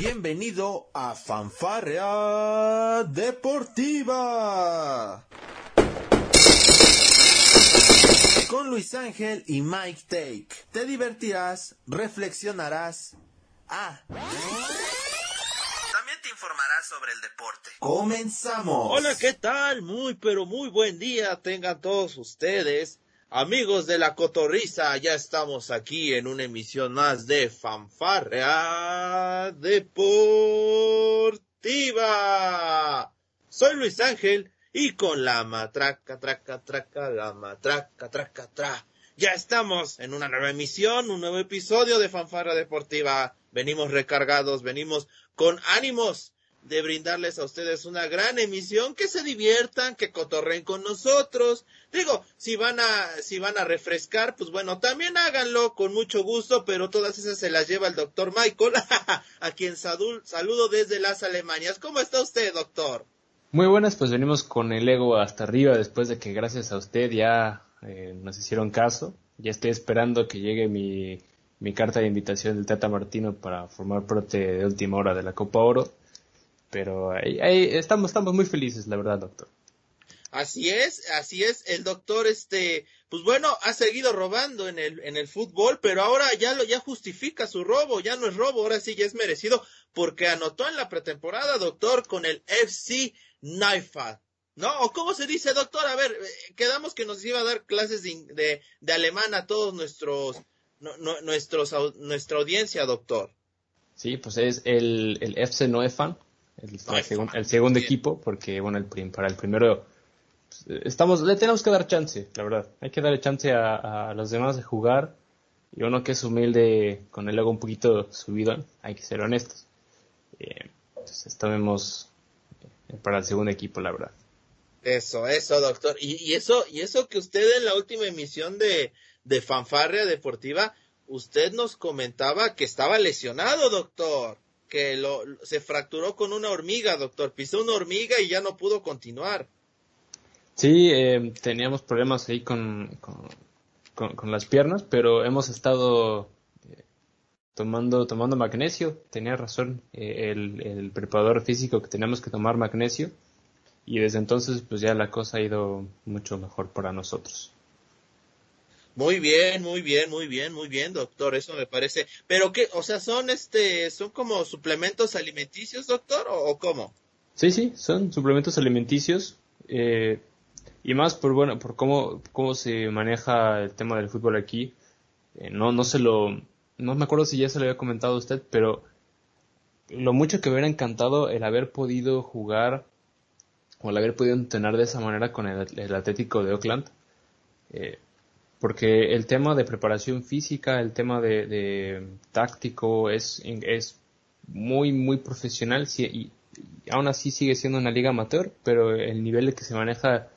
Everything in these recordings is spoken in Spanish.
Bienvenido a Fanfarrea Deportiva. Con Luis Ángel y Mike Take. Te divertirás, reflexionarás. Ah. También te informarás sobre el deporte. Comenzamos. Hola, ¿qué tal? Muy, pero muy buen día tengan todos ustedes. Amigos de la Cotorriza, ya estamos aquí en una emisión más de Fanfarrea Deportiva. Soy Luis Ángel y con la matraca, traca, traca, la matraca, traca, tra. Ya estamos en una nueva emisión, un nuevo episodio de Fanfarrea Deportiva. Venimos recargados, venimos con ánimos de brindarles a ustedes una gran emisión, que se diviertan, que cotorren con nosotros. Digo, si van a, si van a refrescar, pues bueno, también háganlo con mucho gusto, pero todas esas se las lleva el doctor Michael, a quien saludo desde las Alemanias. ¿Cómo está usted, doctor? Muy buenas, pues venimos con el ego hasta arriba después de que gracias a usted ya eh, nos hicieron caso. Ya estoy esperando que llegue mi, mi carta de invitación del Tata Martino para formar parte de última hora de la Copa Oro pero ahí, estamos, estamos muy felices, la verdad, doctor. Así es, así es. El doctor, este, pues bueno, ha seguido robando en el, en el fútbol, pero ahora ya lo, ya justifica su robo, ya no es robo, ahora sí ya es merecido, porque anotó en la pretemporada, doctor, con el FC Naifa. ¿No? ¿O cómo se dice, doctor? A ver, eh, quedamos que nos iba a dar clases de, de, alemán a todos nuestros, nuestros, nuestra audiencia, doctor. Sí, pues es el, el FC Neufan, el, segundo equipo, porque bueno, el para el primero pues, estamos, le tenemos que dar chance, la verdad. Hay que darle chance a, los demás de jugar. Y uno que es humilde, con el ego un poquito subido, hay que ser honestos. Eh, entonces, estamos eh, para el segundo equipo, la verdad. Eso, eso, doctor. Y, y, eso, y eso que usted en la última emisión de, de Fanfarria Deportiva, usted nos comentaba que estaba lesionado, doctor que lo, se fracturó con una hormiga, doctor. Pisó una hormiga y ya no pudo continuar. Sí, eh, teníamos problemas ahí con, con, las piernas, pero hemos estado eh, tomando, tomando magnesio. Tenía razón eh, el, el, preparador físico que teníamos que tomar magnesio. Y desde entonces, pues ya la cosa ha ido mucho mejor para nosotros. Muy bien, muy bien, muy bien, muy bien, doctor, eso me parece. Pero qué, o sea, son este, son como suplementos alimenticios, doctor, o, cómo? Sí, sí, son suplementos alimenticios. Eh, y más por bueno, por cómo, cómo se maneja el tema del fútbol aquí. Eh, no, no se lo, no me acuerdo si ya se lo había comentado a usted, pero lo mucho que me hubiera encantado el haber podido jugar o el haber podido entrenar de esa manera con el, el Atlético de Oakland. Eh, porque el tema de preparación física, el tema de, táctico es, muy, muy profesional y, aún así sigue siendo una liga amateur, pero el nivel que se maneja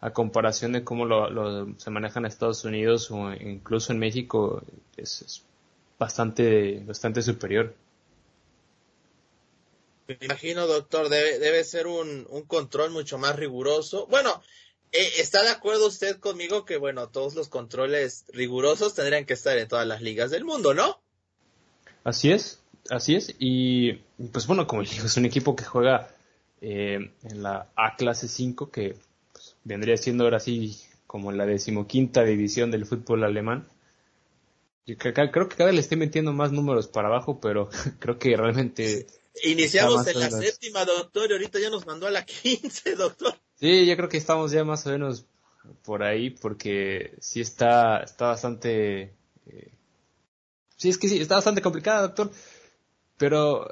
a comparación de cómo lo, se maneja en Estados Unidos o incluso en México es, bastante, bastante superior. Me imagino, doctor, debe, debe ser un, un control mucho más riguroso. Bueno, ¿Está de acuerdo usted conmigo que, bueno, todos los controles rigurosos tendrían que estar en todas las ligas del mundo, ¿no? Así es, así es. Y, pues bueno, como digo, es un equipo que juega eh, en la A clase 5, que pues, vendría siendo ahora sí como la decimoquinta división del fútbol alemán. Yo creo que cada vez le estoy metiendo más números para abajo, pero creo que realmente... Iniciamos en la séptima, doctor, y ahorita ya nos mandó a la quince, doctor. Sí, yo creo que estamos ya más o menos por ahí porque sí está, está bastante... Eh, sí, es que sí, está bastante complicada, doctor. Pero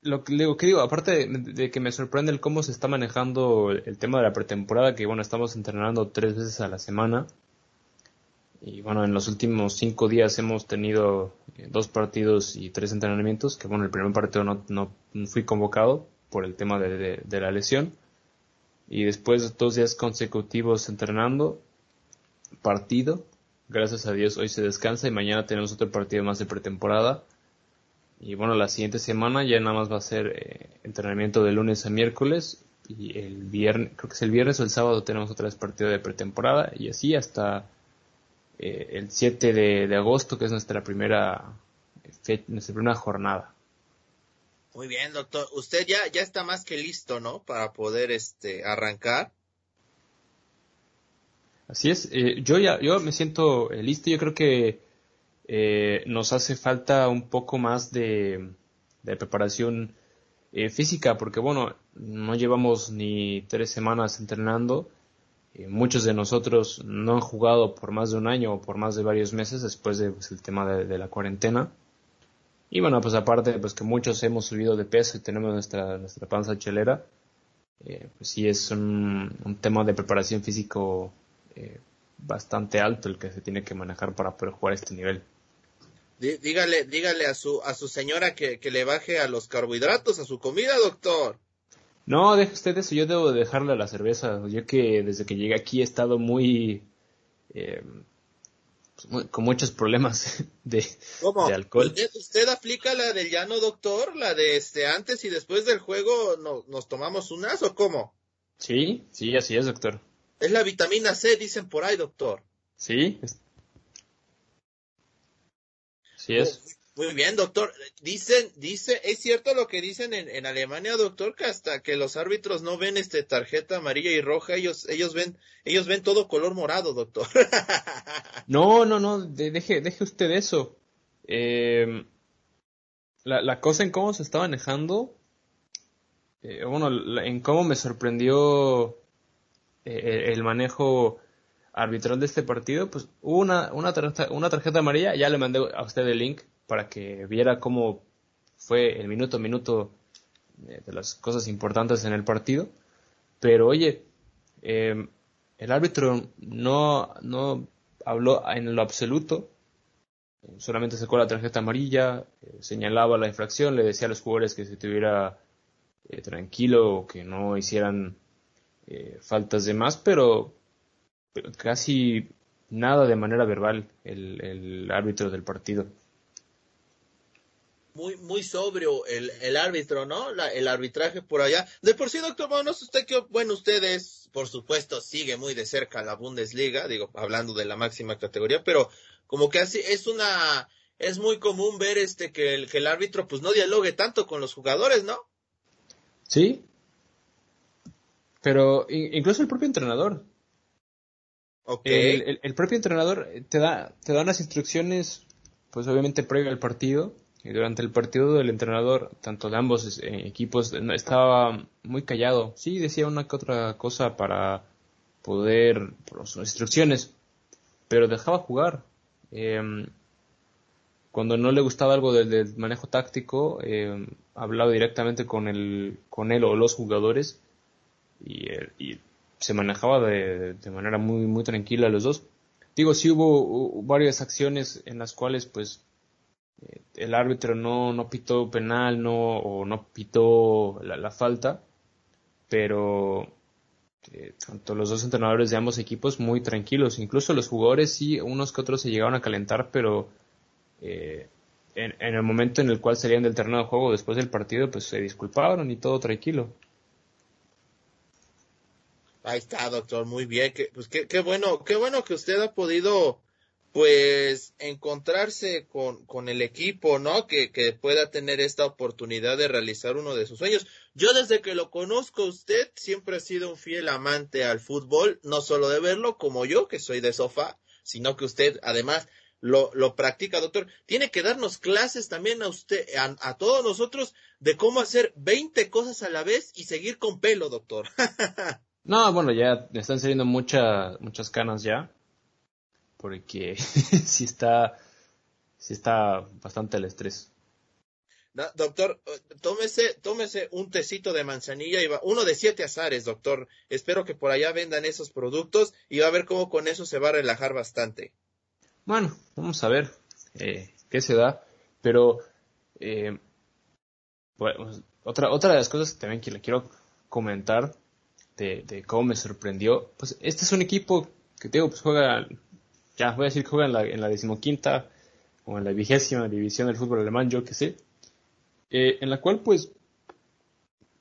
lo que digo, que digo, aparte de, que me sorprende el cómo se está manejando el, tema de la pretemporada, que bueno, estamos entrenando tres veces a la semana. Y bueno, en los últimos cinco días hemos tenido eh, dos partidos y tres entrenamientos, que bueno, el primer partido no, no, fui convocado por el tema de la lesión y después de dos días consecutivos entrenando, partido, gracias a Dios hoy se descansa y mañana tenemos otro partido más de pretemporada. Y bueno, la siguiente semana ya nada más va a ser eh, entrenamiento de lunes a miércoles y el viernes, creo que es el viernes o el sábado tenemos otra vez partido de pretemporada y así hasta eh, el 7 de, agosto que es nuestra primera, nuestra primera jornada. Muy bien, doctor. Usted ya, ya está más que listo, ¿no? Para poder este, arrancar. Así es. Eh, yo ya, yo me siento eh, listo. Yo creo que eh, nos hace falta un poco más de, de preparación física, porque bueno, no llevamos ni tres semanas entrenando. muchos de nosotros no han jugado por más de un año o por más de varios meses después del pues, tema de la cuarentena. Y bueno, pues aparte, pues que muchos hemos subido de peso y tenemos nuestra, nuestra panza chelera, eh, pues sí es un, tema de preparación físico eh, bastante alto el que se tiene que manejar para poder jugar este nivel. Dígale, dígale a su, a su señora que, que le baje a los carbohidratos, a su comida, doctor. No, deje usted eso, yo debo dejarle a la cerveza. Yo que desde que llegué aquí he estado muy eh, con muchos problemas de, alcohol. ¿Usted, aplica la del llano doctor? ¿La de este antes y después del juego no, nos tomamos unas o cómo? Sí, sí, así es, doctor. Es la vitamina C, dicen por ahí, doctor. Sí. Sí es. Muy bien, doctor. Dicen, dice, es cierto lo que dicen en, en, Alemania, doctor, que hasta que los árbitros no ven este tarjeta amarilla y roja, ellos, ellos ven, ellos ven todo color morado, doctor. no, no, no, deje, deje usted eso. Eh, la, la, cosa en cómo se está manejando, eh, bueno, en cómo me sorprendió eh, el manejo arbitral de este partido, pues una, una, tarjeta, una tarjeta amarilla, ya le mandé a usted el link, para que viera cómo fue el minuto a minuto de las cosas importantes en el partido. Pero oye, em, el árbitro no, no habló en lo absoluto, solamente sacó la tarjeta amarilla, eh, señalaba la infracción, le decía a los jugadores que se estuviera eh, tranquilo o que no hicieran eh, faltas de más, pero, casi nada de manera verbal el árbitro del partido muy, muy sobrio el, el árbitro, ¿no? el arbitraje por allá. De por sí, doctor, bueno, no sé usted qué, bueno, ustedes, por supuesto, sigue muy de cerca la Bundesliga, digo, hablando de la máxima categoría, pero como que así es una, es muy común ver este que el, que el árbitro pues no dialogue tanto con los jugadores, ¿no? Sí. Pero incluso el propio entrenador. Okay. El, el, propio entrenador te da, te da unas instrucciones, pues obviamente previo al partido, durante el partido del entrenador, tanto de ambos eh, equipos, estaba muy callado. Sí, decía una que otra cosa para poder, por sus instrucciones, pero dejaba jugar. Em, cuando no le gustaba algo del, manejo táctico, eh, hablaba directamente con, el, con él o los jugadores y, y se manejaba de, de, manera muy, muy tranquila los dos. Digo, sí hubo varias acciones en las cuales pues el árbitro no, no pitó penal no, o no pitó la, falta, pero eh, tanto los dos entrenadores de ambos equipos muy tranquilos, incluso los jugadores sí, unos que otros se llegaron a calentar, pero eh, en, el momento en el cual salían del terreno de juego después del partido, pues se disculparon y todo tranquilo. Ahí está, doctor, muy bien, que, pues qué bueno, qué bueno que usted ha podido pues encontrarse con, con el equipo, ¿no? Que, que, pueda tener esta oportunidad de realizar uno de sus sueños. Yo desde que lo conozco usted siempre ha sido un fiel amante al fútbol, no solo de verlo como yo, que soy de sofá, sino que usted además lo, lo practica, doctor. Tiene que darnos clases también a usted, a, todos nosotros, de cómo hacer 20 cosas a la vez y seguir con pelo, doctor. no, bueno, ya están saliendo muchas muchas canas ya porque sí está, sí está bastante el estrés. doctor, tómese, tómese un tecito de manzanilla y va, uno de siete azares, doctor. Espero que por allá vendan esos productos y va a ver cómo con eso se va a relajar bastante. Bueno, vamos a ver eh, qué se da, pero eh, bueno, otra, otra de las cosas también que le quiero comentar de, de, cómo me sorprendió, pues este es un equipo que tengo, pues juega ya voy a decir que juega en la, en la decimoquinta o en la vigésima división del fútbol alemán, yo que sé, eh, en la cual pues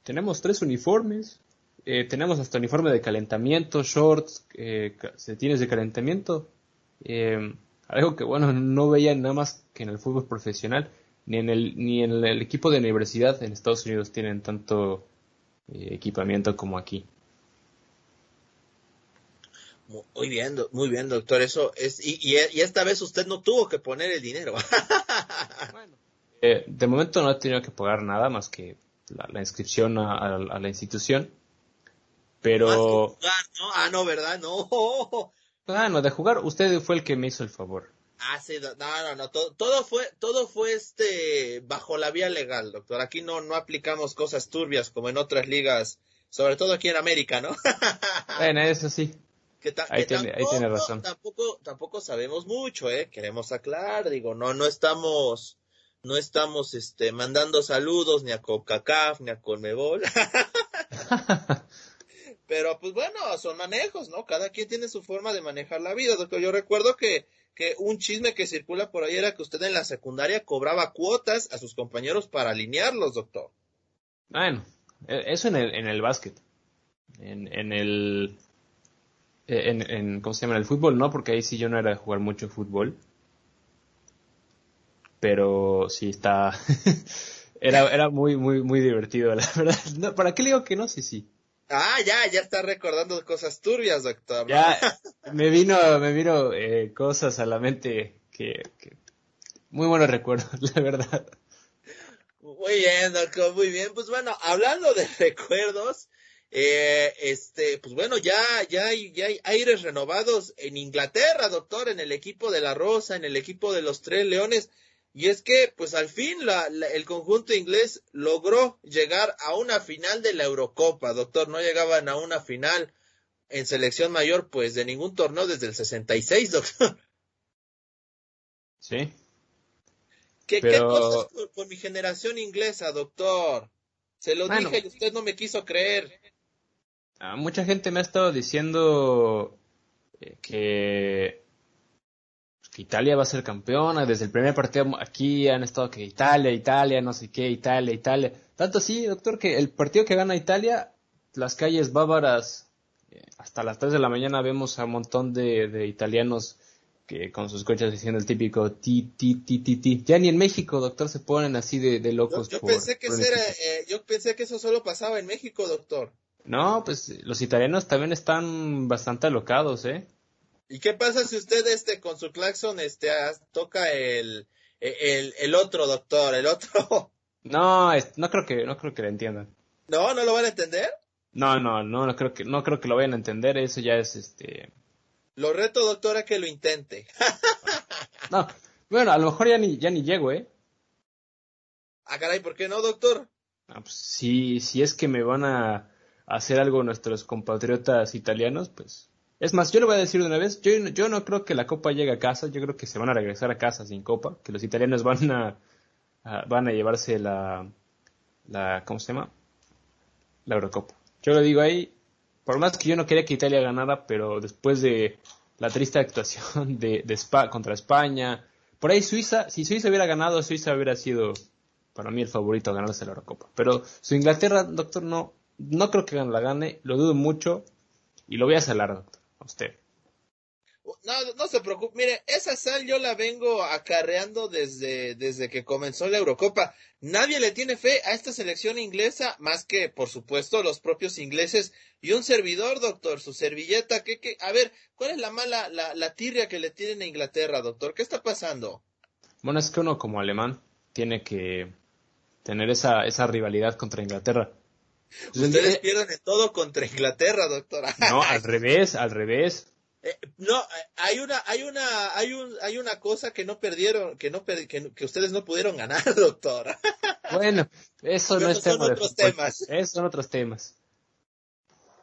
tenemos tres uniformes, eh, tenemos hasta uniforme de calentamiento, shorts, eh, setines de calentamiento, algo que bueno, no veía nada más que en el fútbol profesional. ni en el, ni en el equipo de universidad en Estados Unidos tienen tanto eh, equipamiento como aquí. Muy bien, muy bien, doctor. Eso es y, y, esta vez usted no tuvo que poner el dinero. bueno, eh, de momento no he tenido que pagar nada más que la, inscripción a, la institución. Pero. ¿no? Ah, no, ¿verdad? No. Ah, no, de jugar, usted fue el que me hizo el favor. Ah, sí, no, no, no, todo, todo, fue, todo fue este, bajo la vía legal, doctor. Aquí no, no aplicamos cosas turbias como en otras ligas, sobre todo aquí en América, ¿no? bueno, eso sí. Ahí, tiene, ahí tiene razón. Tampoco, tampoco sabemos mucho, eh, queremos aclarar, digo, no, no estamos, no estamos, este, mandando saludos ni a Coca-Caf, ni a Colmebol. Pero pues bueno, son manejos, ¿no? Cada quien tiene su forma de manejar la vida, doctor. Yo recuerdo que que un chisme que circula por ahí era que usted en la secundaria cobraba cuotas a sus compañeros para alinearlos, doctor. Bueno, e, eso en el, en el básquet. En, en el. En, en, ¿Cómo se llama? En el fútbol no, porque ahí sí yo no era de jugar mucho fútbol. Pero sí está. era, era muy, muy, muy divertido, la verdad. ¿Para qué le digo que no? Sí, sí. Ah, ya, ya está recordando cosas turbias, doctor. Ya, me vino, me vino eh, cosas a la mente que, muy buenos recuerdos, la verdad. Muy bien, doctor, muy bien. Pues bueno, hablando de recuerdos, eh, este, pues bueno, ya, ya hay, ya hay aires renovados en Inglaterra, doctor, en el equipo de la Rosa, en el equipo de los Tres Leones. Y es que, pues al fin la, el conjunto inglés logró llegar a una final de la Eurocopa, doctor. No llegaban a una final en selección mayor, pues de ningún torneo desde el 66, doctor. Sí. ¿Qué, ¿qué cosas con, mi generación inglesa, doctor? Se lo dije y usted no me quiso creer. Mucha gente me ha estado diciendo eh, que que Italia va a ser campeona. Desde el primer partido aquí han estado que Italia, Italia, no sé qué, Italia, Italia. Tanto así, doctor, que el partido que gana Italia, las calles bávaras, eh, hasta las 3 de la mañana vemos a un montón de, italianos que con sus coches diciendo el típico ti, ti, ti, ti, ti. Ya ni en México, doctor, se ponen así de, locos. Yo, pensé que eh, yo pensé que eso solo pasaba en México, doctor. No, pues los italianos también están bastante alocados, ¿eh? ¿Y qué pasa si usted este con su claxon este toca el, el, el otro doctor, el otro? No, no creo que no creo que lo entiendan. No, no lo van a entender. No, no, no, no creo que no creo que lo vayan a entender. Eso ya es este. Lo reto, doctor, a que lo intente. no, bueno, a lo mejor ya ni ya ni llego, ¿eh? Ah, caray, ¿por qué no, doctor? Ah, pues, si si es que me van a hacer algo nuestros compatriotas italianos, pues es más, yo le voy a decir de una vez, yo, yo no creo que la Copa llegue a casa, yo creo que se van a regresar a casa sin Copa, que los italianos van a, van a llevarse la, la, ¿cómo se llama? La Eurocopa. Yo lo digo ahí, por más que yo no quería que Italia ganara, pero después de la triste actuación de, de Spa, contra España, por ahí Suiza, si Suiza hubiera ganado, Suiza hubiera sido para mí el favorito a ganarse la Eurocopa. Pero su Inglaterra, doctor, no, no creo que la gane, lo dudo mucho y lo voy a salar, doctor usted. No, no se preocupe. Mire, esa sal yo la vengo acarreando desde, desde que comenzó la Eurocopa. Nadie le tiene fe a esta selección inglesa más que, por supuesto, los propios ingleses y un servidor, doctor, su servilleta. ¿qué, qué? A ver, ¿cuál es la mala, la, la tirria que le tienen a Inglaterra, doctor? ¿Qué está pasando? Bueno, es que uno como alemán tiene que tener esa, esa rivalidad contra Inglaterra. Ustedes pierden en todo contra Inglaterra, doctora. No, al revés, al revés. Eh, no, hay una, hay una, hay un, hay una cosa que no perdieron, que no que, ustedes no pudieron ganar, doctora. Bueno, eso no es tema. Son otros temas. Esos son otros temas.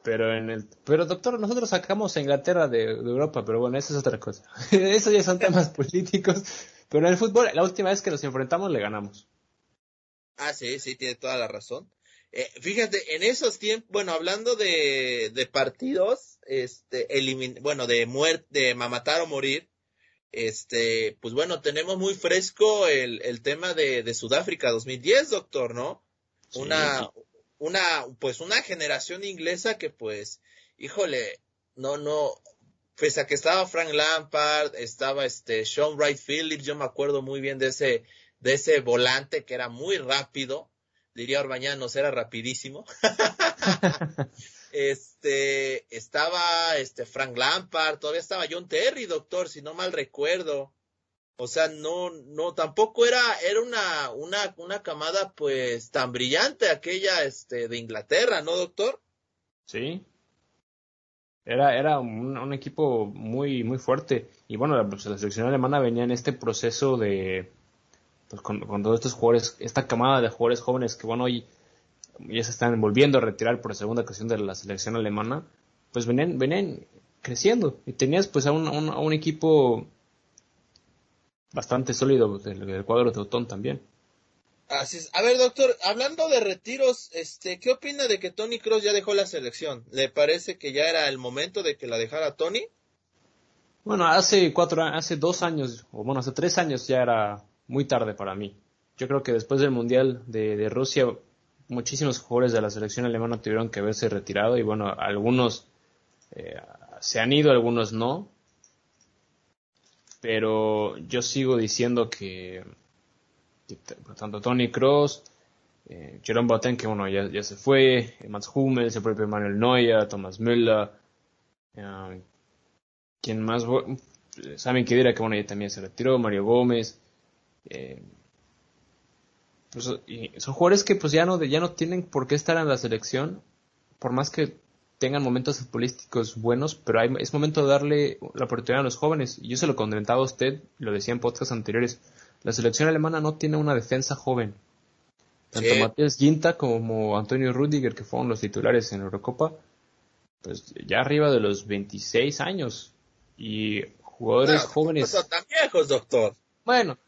Pero en el, pero doctor, nosotros sacamos a Inglaterra de, Europa, pero bueno, eso es otra cosa. eso ya son temas políticos. Pero en el fútbol, la última vez que nos enfrentamos le ganamos. Ah, sí, sí, tiene toda la razón. Eh, fíjate, en esos tiempos, bueno, hablando de, de partidos, este, bueno, de muerte, de matar o morir, este, pues bueno, tenemos muy fresco el, el tema de, de Sudáfrica 2010, doctor, ¿no? Una, una, pues una generación inglesa que pues, híjole, no, no, pese a que estaba Frank Lampard, estaba este Sean Wright Phillips, yo me acuerdo muy bien de ese, de ese volante que era muy rápido, diría Orbañanos, era rapidísimo. este, estaba este Frank Lampard, todavía estaba John Terry, doctor, si no mal recuerdo. O sea, no, no, tampoco era, era una, una, una camada pues tan brillante aquella, este, de Inglaterra, ¿no, doctor? Sí. Era, era un, equipo muy, muy fuerte. Y bueno, la, pues, la, selección alemana venía en este proceso de, pues con, todos estos jugadores, esta camada de jugadores jóvenes que bueno, hoy ya se están volviendo a retirar por segunda ocasión de la selección alemana, pues venían, venían creciendo. Y tenías pues a un, a un equipo bastante sólido del, cuadro de Otón también. Así es. A ver, doctor, hablando de retiros, este, ¿qué opina de que Tony Cross ya dejó la selección? ¿Le parece que ya era el momento de que la dejara Tony? Bueno, hace cuatro, hace dos años, o bueno, hace tres años ya era muy tarde para mí. Yo creo que después del Mundial de, Rusia, muchísimos jugadores de la selección alemana tuvieron que haberse retirado y bueno, algunos eh, se han ido, algunos no pero yo sigo diciendo que, tanto Tony Cross, eh, Jerome Boateng, que bueno, ya, ya se fue, Mats Hummels, el propio Manuel Neuer, Thomas Müller, eh, quien más, saben que dirá que bueno, ya también se retiró, Mario Gómez, eh, pues, son jugadores que pues ya no, ya no tienen por qué estar en la selección, por más que tengan momentos futbolísticos buenos, pero es momento de darle la oportunidad a los jóvenes. Y yo se lo comentaba a usted, lo decía en podcasts anteriores, la selección alemana no tiene una defensa joven. Tanto Matías Ginta como Antonio Rudiger, que fueron los titulares en Eurocopa, pues ya arriba de los 26 años. Y jugadores jóvenes. No son tan viejos, doctor. Bueno,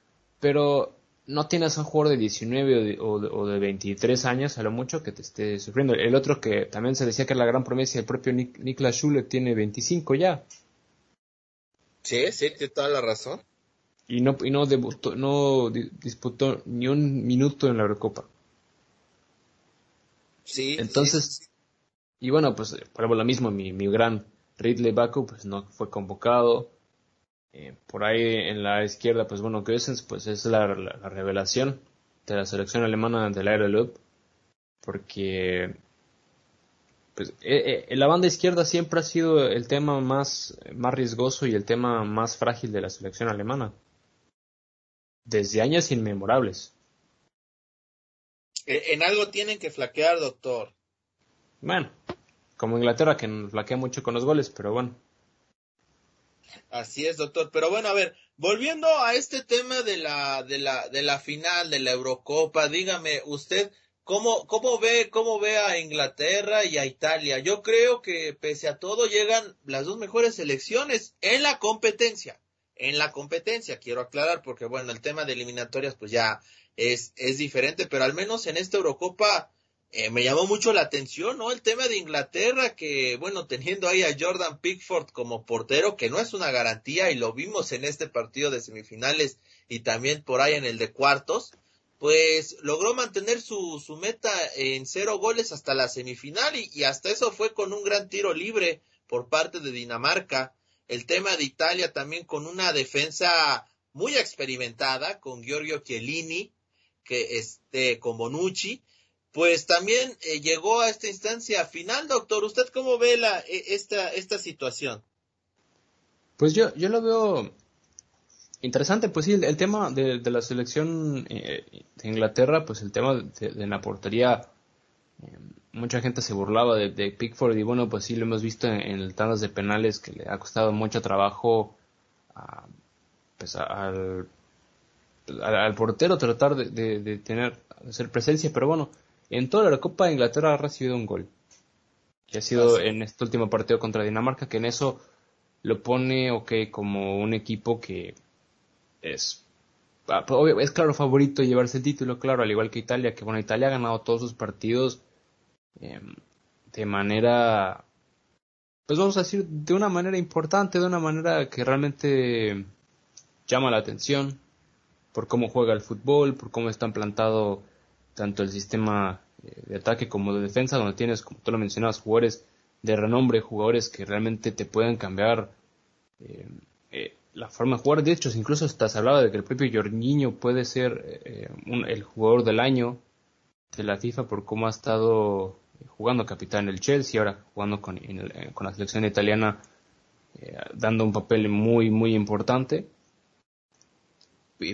pero no tienes un jugador de 19 o de, 23 años, a lo mucho, que te esté sufriendo. El otro que también se decía que era la gran promesa, el propio Niklas Schule, tiene 25 ya. Sí, sí, tiene toda la razón. Y no, y no, debutó, no disputó ni un minuto en la Eurocopa. Sí. Entonces, y bueno, pues por lo mismo, mi, mi gran Ridley Baku, pues no fue convocado. Eh, por ahí en la izquierda, pues bueno, Goessens pues es la, revelación de la selección alemana del Aeroloop, porque pues eh, eh, la banda izquierda siempre ha sido el tema más, más riesgoso y el tema más frágil de la selección alemana. Desde años inmemorables. En algo tienen que flaquear, doctor. Bueno, como Inglaterra que flaquea mucho con los goles, pero bueno. Así es, doctor. Pero bueno, a ver, volviendo a este tema de la, de la, de la final de la Eurocopa, dígame usted, ¿cómo, cómo ve, cómo ve a Inglaterra y a Italia? Yo creo que pese a todo llegan las dos mejores selecciones en la competencia. En la competencia, quiero aclarar, porque bueno, el tema de eliminatorias pues ya es, es diferente, pero al menos en esta Eurocopa, eh, me llamó mucho la atención, ¿no? El tema de Inglaterra, que, bueno, teniendo ahí a Jordan Pickford como portero, que no es una garantía, y lo vimos en este partido de semifinales y también por ahí en el de cuartos, pues logró mantener su, su meta en cero goles hasta la semifinal y, hasta eso fue con un gran tiro libre por parte de Dinamarca. El tema de Italia también con una defensa muy experimentada, con Giorgio Chiellini, que este, con Bonucci, pues también eh, llegó a esta instancia final, doctor. ¿Usted cómo ve la, e, esta, esta situación? Pues yo, yo lo veo interesante, pues sí, el, tema de, la selección eh, de Inglaterra, pues el tema de, la portería, eh, mucha gente se burlaba de, Pickford y bueno, pues sí lo hemos visto en, el tandas de penales que le ha costado mucho trabajo a, pues al, al, portero tratar de, tener, hacer presencia, pero bueno, en toda la Copa de Inglaterra ha recibido un gol. Que ha sido ah, en este último partido contra Dinamarca, que en eso lo pone, ok, como un equipo que es, ah, es claro favorito llevarse el título, claro, al igual que Italia, que bueno, Italia ha ganado todos sus partidos em, de manera, pues vamos a decir, de una manera importante, de una manera que realmente llama la atención por cómo juega el fútbol, por cómo está implantado tanto el sistema eh, de ataque como de defensa, donde tienes, como tú lo mencionabas, jugadores de renombre, jugadores que realmente te pueden cambiar eh, eh, la forma de jugar. De hecho, incluso hasta se hablaba de que el propio Jorginho puede ser eh, el jugador del año de la FIFA por cómo ha estado jugando capitán del Chelsea, ahora jugando con, con la selección italiana, dando un papel muy, muy importante.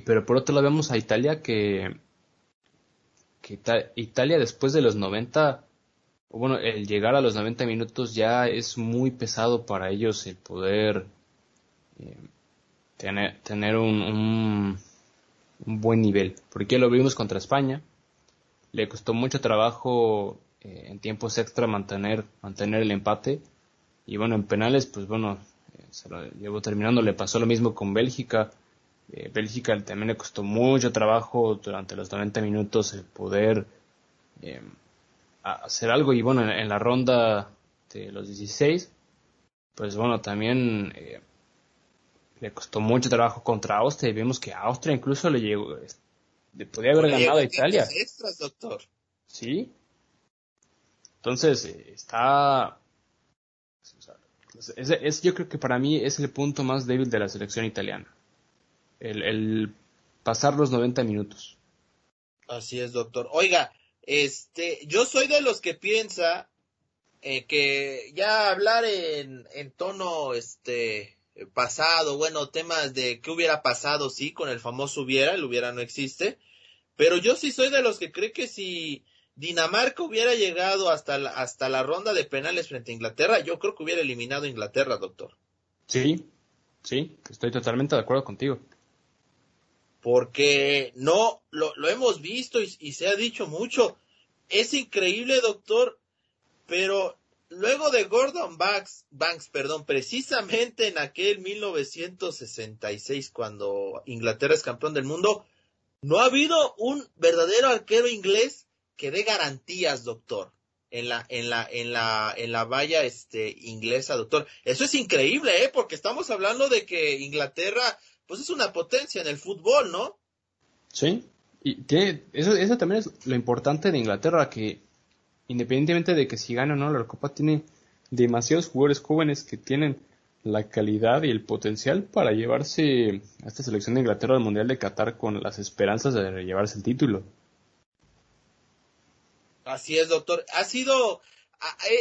pero por otro lado vemos a Italia que, que Italia después de los 90, bueno, el llegar a los 90 minutos ya es muy pesado para ellos el poder eh, tener, tener un, un, buen nivel. Porque lo vimos contra España, le costó mucho trabajo eh, en tiempos extra mantener, mantener el empate. Y bueno, en penales, pues bueno, eh, se lo llevó terminando. Le pasó lo mismo con Bélgica. Eh, Bélgica también le costó mucho trabajo durante los 90 minutos el poder hacer algo. Y bueno, en, la ronda de los 16, pues bueno, también le costó mucho trabajo contra Austria. Y vimos que Austria incluso le llegó, le podía haber ganado a Italia. Extras, doctor. Sí, entonces, eh, está... Es, yo creo que para mí es el punto más débil de la selección italiana. El, pasar los 90 minutos. Así es, doctor. Oiga, este, yo soy de los que piensa eh, que ya hablar en, en tono, este, pasado, bueno, temas de qué hubiera pasado, sí, con el famoso hubiera, el hubiera no existe, pero yo sí soy de los que cree que si Dinamarca hubiera llegado hasta la, hasta la ronda de penales frente a Inglaterra, yo creo que hubiera eliminado a Inglaterra, doctor. Sí, sí, estoy totalmente de acuerdo contigo. Porque no, lo, lo hemos visto y, se ha dicho mucho. Es increíble, doctor, pero luego de Gordon Banks, Banks, perdón, precisamente en aquel 1966, cuando Inglaterra es campeón del mundo, no ha habido un verdadero arquero inglés que dé garantías, doctor, en la, en la, en la, en la valla este, inglesa, doctor. Eso es increíble, ¿eh? Porque estamos hablando de que Inglaterra, pues es una potencia en el fútbol, ¿no? Sí, y tiene, eso, eso también es lo importante de Inglaterra, que independientemente de que si gana o no la Copa, tiene demasiados jugadores jóvenes que tienen la calidad y el potencial para llevarse a esta selección de Inglaterra al Mundial de Qatar con las esperanzas de llevarse el título. Así es, doctor. Ha sido,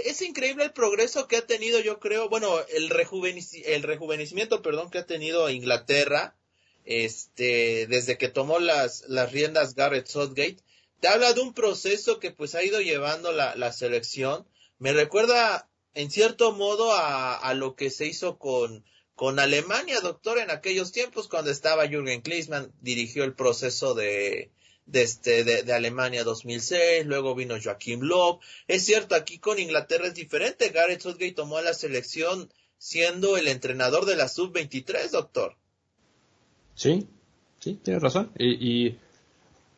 es increíble el progreso que ha tenido, yo creo, bueno, el, el rejuvenecimiento, perdón, que ha tenido Inglaterra, este, desde que tomó las, las riendas Garrett Southgate. Te habla de un proceso que pues ha ido llevando la, la selección. Me recuerda, en cierto modo, a, a lo que se hizo con, con Alemania, doctor, en aquellos tiempos cuando estaba Jürgen Klinsmann, dirigió el proceso de, de, este, de, Alemania 2006, luego vino Joaquim Löw. Es cierto, aquí con Inglaterra es diferente. Gareth Southgate tomó a la selección siendo el entrenador de la sub-23, doctor. Sí, sí, tienes razón. Y,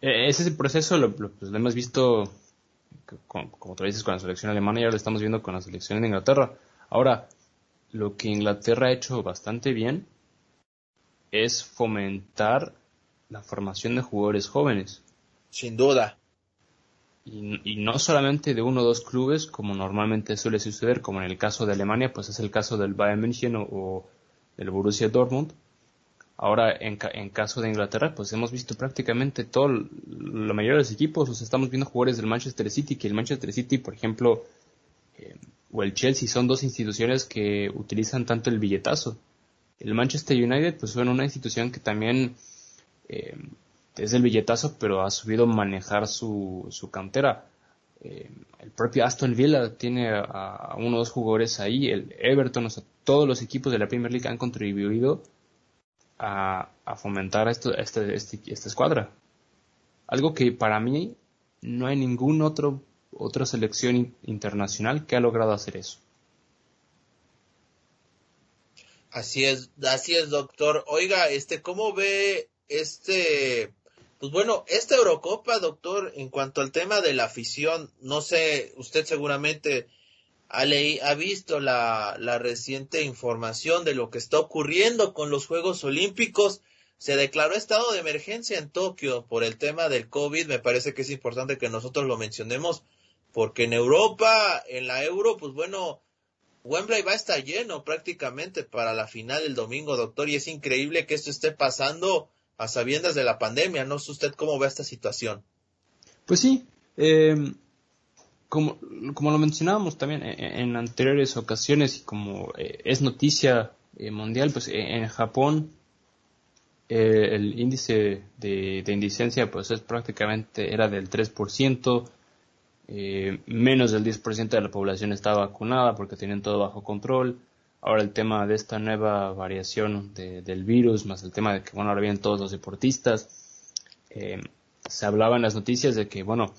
e, ese proceso lo, pues, lo, hemos visto, como tú dices, con la selección alemana y ahora lo estamos viendo con la selección de Inglaterra. Ahora, lo que Inglaterra ha hecho bastante bien es fomentar la formación de jugadores jóvenes. Sin duda. Y, no solamente de uno o dos clubes, como normalmente suele suceder, como en el caso de Alemania, pues es el caso del Bayern München o, del Borussia Dortmund. Ahora, en, en, caso de Inglaterra, pues hemos visto prácticamente todo, la mayoría de los equipos, los estamos viendo jugadores del Manchester City, que el Manchester City, por ejemplo, eh, o el Chelsea son dos instituciones que utilizan tanto el billetazo. El Manchester United, pues son una institución que también eh, es el billetazo, pero ha subido a manejar su, su cantera. Eh, el propio Aston Villa tiene a, uno o dos jugadores ahí, el Everton, todos los equipos de la Premier League han contribuido a, fomentar esto, este, este, esta escuadra. Algo que para mí no hay ningún otro otra selección internacional que ha logrado hacer eso. Así es, así es, doctor. Oiga, este, ¿cómo ve este, pues bueno, esta Eurocopa, doctor, en cuanto al tema de la afición, no sé, usted seguramente ha, leí, ha visto la, la reciente información de lo que está ocurriendo con los Juegos Olímpicos. Se declaró estado de emergencia en Tokio por el tema del COVID. Me parece que es importante que nosotros lo mencionemos porque en Europa, en la Euro, pues bueno, Wembley va a estar lleno prácticamente para la final del domingo, doctor, y es increíble que esto esté pasando a sabiendas de la pandemia. No sé usted cómo ve esta situación. Pues sí, eh, como, como lo mencionábamos también en, anteriores ocasiones y como eh, es noticia eh, mundial, pues en Japón el índice de, de, indicencia pues es prácticamente era del 3%, menos del 10% de la población está vacunada porque tienen todo bajo control. Ahora el tema de esta nueva variación del virus, más el tema de que, bueno, ahora vienen todos los deportistas, se hablaba en las noticias de que, bueno,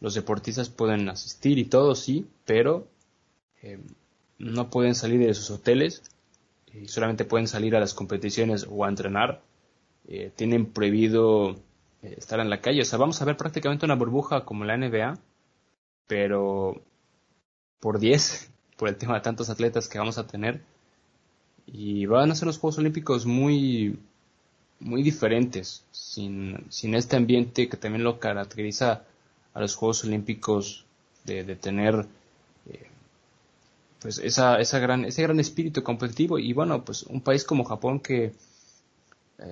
los deportistas pueden asistir y todo, sí, pero eh, no pueden salir de sus hoteles y solamente pueden salir a las competiciones o a entrenar. Eh, tienen prohibido eh, estar en la calle. O sea, vamos a ver prácticamente una burbuja como la NBA, pero por 10, por el tema de tantos atletas que vamos a tener. Y van a ser los Juegos Olímpicos muy, muy diferentes, sin, sin este ambiente que también lo caracteriza a los Juegos Olímpicos de, tener eh, pues esa, esa gran, ese gran espíritu competitivo y bueno, pues un país como Japón que eh,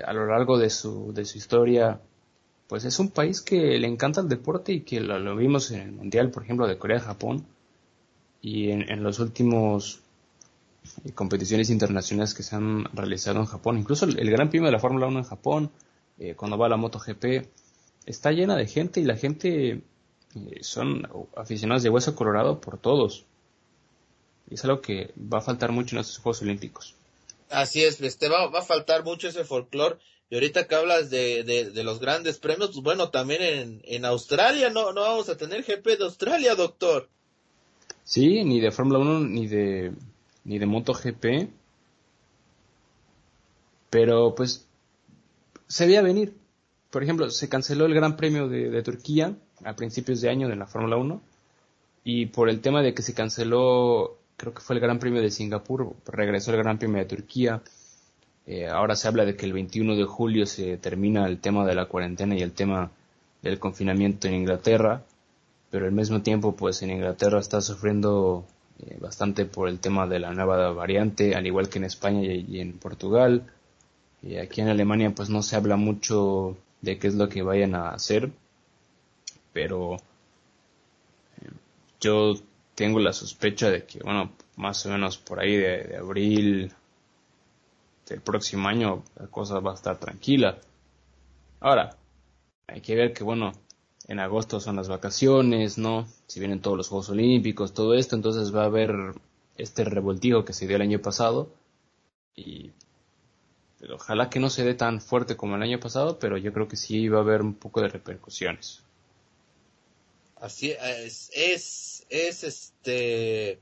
a lo largo de su, de su historia pues es un país que le encanta el deporte y que lo, vimos en el Mundial, por ejemplo, de Corea-Japón y en, los últimos eh, competiciones internacionales que se han realizado en Japón, incluso el, Gran Premio de la Fórmula 1 en Japón, cuando va la MotoGP, está llena de gente y la gente eh, son aficionados de hueso colorado por todos. Y es algo que va a faltar mucho en estos Juegos Olímpicos. Así es, este va, va a faltar mucho ese folclore. Y ahorita que hablas de, de, los grandes premios, pues bueno, también en, en Australia no, no vamos a tener GP de Australia, doctor. Sí, ni de Fórmula 1 ni de, ni de MotoGP. Pero pues se veía venir por ejemplo, se canceló el Gran Premio de, Turquía a principios de año de la Fórmula 1 y por el tema de que se canceló, creo que fue el Gran Premio de Singapur, regresó el Gran Premio de Turquía. Eh, ahora se habla de que el 21 de julio se termina el tema de la cuarentena y el tema del confinamiento en Inglaterra, pero al mismo tiempo, pues en Inglaterra está sufriendo eh, bastante por el tema de la nueva variante, al igual que en España y, en Portugal. Y aquí en Alemania, pues no se habla mucho de qué es lo que vayan a hacer, pero eh, yo tengo la sospecha de que, bueno, más o menos por ahí de, abril del próximo año la cosa va a estar tranquila. Ahora, hay que ver que, bueno, en agosto son las vacaciones, ¿no? Si vienen todos los Juegos Olímpicos, todo esto, entonces va a haber este revoltijo que se dio el año pasado y ojalá que no se dé tan fuerte como el año pasado, pero yo creo que sí va a haber un poco de repercusiones. Así es, es, es este,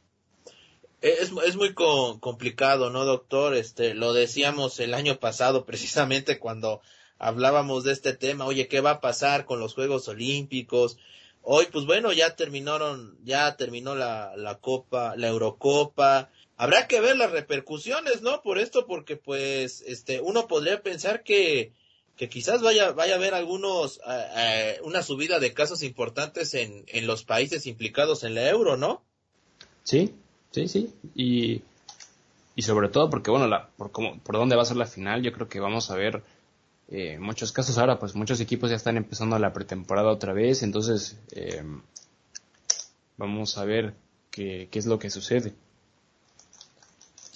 es, es muy complicado, ¿no, doctor? Este, lo decíamos el año pasado precisamente cuando hablábamos de este tema, oye, ¿qué va a pasar con los Juegos Olímpicos? Hoy, pues bueno, ya terminaron, ya terminó la, la Copa, la Eurocopa, habrá que ver las repercusiones, ¿no? Por esto, porque pues, este, uno podría pensar que, que quizás vaya, vaya a haber algunos, eh, eh, una subida de casos importantes en, en los países implicados en la euro, ¿no? Sí, sí, sí. Y, y sobre todo porque, bueno, la, por, cómo, por dónde va a ser la final, yo creo que vamos a ver eh, muchos casos ahora, pues muchos equipos ya están empezando la pretemporada otra vez, entonces eh, vamos a ver qué, qué es lo que sucede.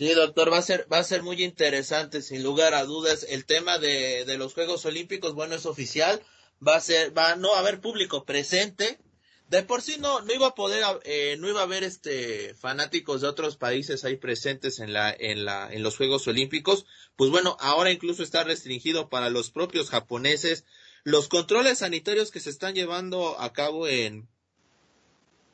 Sí, doctor, va a ser, va a ser muy interesante, sin lugar a dudas. El tema de, de los Juegos Olímpicos, bueno, es oficial. Va a ser, va no a haber público presente. De por sí no, no iba a poder, eh, no iba a haber este fanáticos de otros países ahí presentes en la, en la, en los Juegos Olímpicos. Pues bueno, ahora incluso está restringido para los propios japoneses. Los controles sanitarios que se están llevando a cabo en,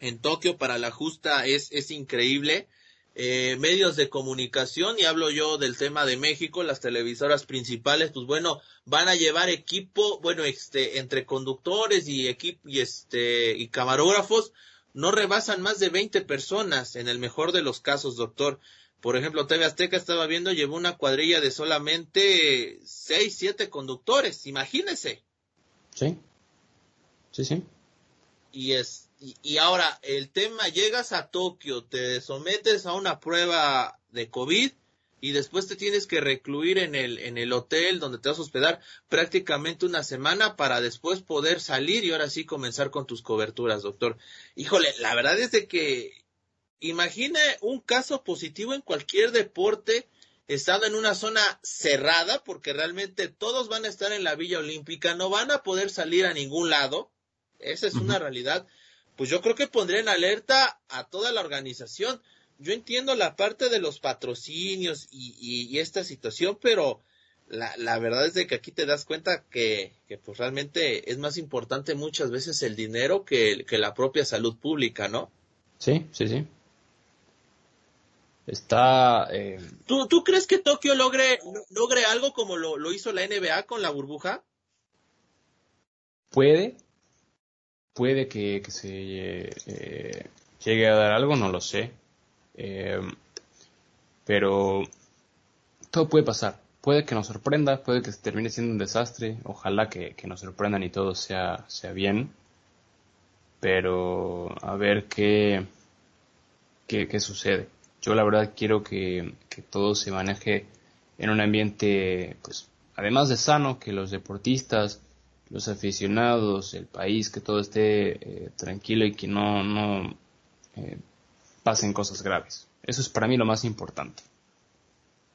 en Tokio para la justa es, es increíble eh, medios de comunicación, y hablo yo del tema de México, las televisoras principales, pues bueno, van a llevar equipo, bueno, este, entre conductores y equipo, y este, y camarógrafos, no rebasan más de 20 personas, en el mejor de los casos, doctor. Por ejemplo, TV Azteca estaba viendo, llevó una cuadrilla de solamente 6, 7 conductores, imagínese. Sí, sí, sí. y es y, ahora el tema llegas a Tokio, te sometes a una prueba de COVID y después te tienes que recluir en el en el hotel donde te vas a hospedar prácticamente una semana para después poder salir y ahora sí comenzar con tus coberturas, doctor. Híjole, la verdad es de que imagine un caso positivo en cualquier deporte estando en una zona cerrada, porque realmente todos van a estar en la Villa Olímpica, no van a poder salir a ningún lado, esa es una realidad, pues yo creo que pondría en alerta a toda la organización. Yo entiendo la parte de los patrocinios y, esta situación, pero la, verdad es de que aquí te das cuenta que, que, pues realmente es más importante muchas veces el dinero que, que la propia salud pública, ¿no? Sí, sí, sí. Está. Eh... ¿Tú, ¿Tú crees que Tokio logre, logre algo como lo, lo hizo la NBA con la burbuja? Puede. Puede que, que se eh, llegue a dar algo, no lo sé. Eh, pero todo puede pasar. Puede que nos sorprenda, puede que termine siendo un desastre. Ojalá que, que nos sorprendan y todo sea, sea bien. Pero a ver qué, qué, qué sucede. Yo la verdad quiero que, todo se maneje en un ambiente, pues, además de sano, que los deportistas, los aficionados, el país, que todo esté eh, tranquilo y que no, no eh, pasen cosas graves. Eso es para mí lo más importante.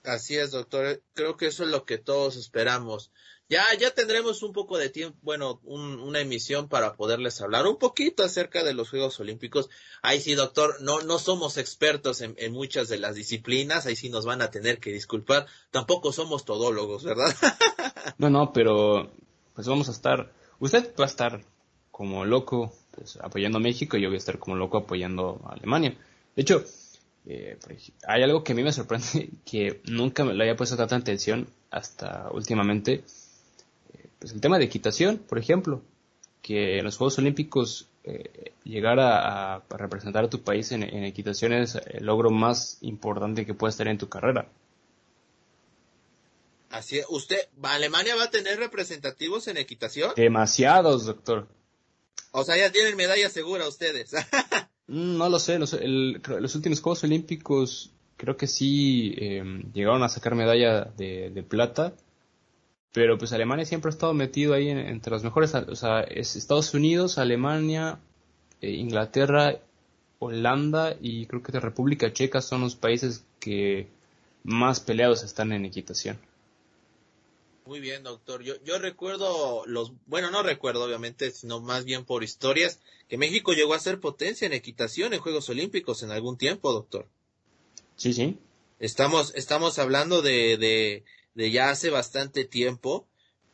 Así es, doctor. Creo que eso es lo que todos esperamos. Ya, ya tendremos un poco de tiempo, bueno, una emisión para poderles hablar un poquito acerca de los Juegos Olímpicos. Ahí sí, doctor, no, no somos expertos en, muchas de las disciplinas, ahí sí nos van a tener que disculpar. Tampoco somos todólogos, ¿verdad? no, no, pero pues vamos a estar, usted va a estar como loco pues, apoyando a México y yo voy a estar como loco apoyando a Alemania. De hecho, eh, hay algo que a mí me sorprende que nunca me lo haya puesto tanta atención hasta últimamente pues el tema de equitación, por ejemplo, que en los Juegos Olímpicos eh, llegar a, representar a tu país en, equitación es el logro más importante que puedes tener en tu carrera. Así es. ¿Usted, Alemania va a tener representativos en equitación? Demasiados, doctor. O sea, ya tienen medalla segura ustedes. Mm, no lo sé, los, últimos Juegos Olímpicos creo que sí eh, llegaron a sacar medalla de plata pero pues Alemania siempre ha estado metido ahí entre los mejores, o sea, es Estados Unidos, Alemania, eh, Inglaterra, Holanda y creo que la República Checa son los países que más peleados están en equitación. Muy bien, doctor. Yo, yo recuerdo los, bueno, no recuerdo obviamente, sino más bien por historias, que México llegó a ser potencia en equitación en Juegos Olímpicos en algún tiempo, doctor. Sí, sí. Estamos, estamos hablando de, de de ya hace bastante tiempo.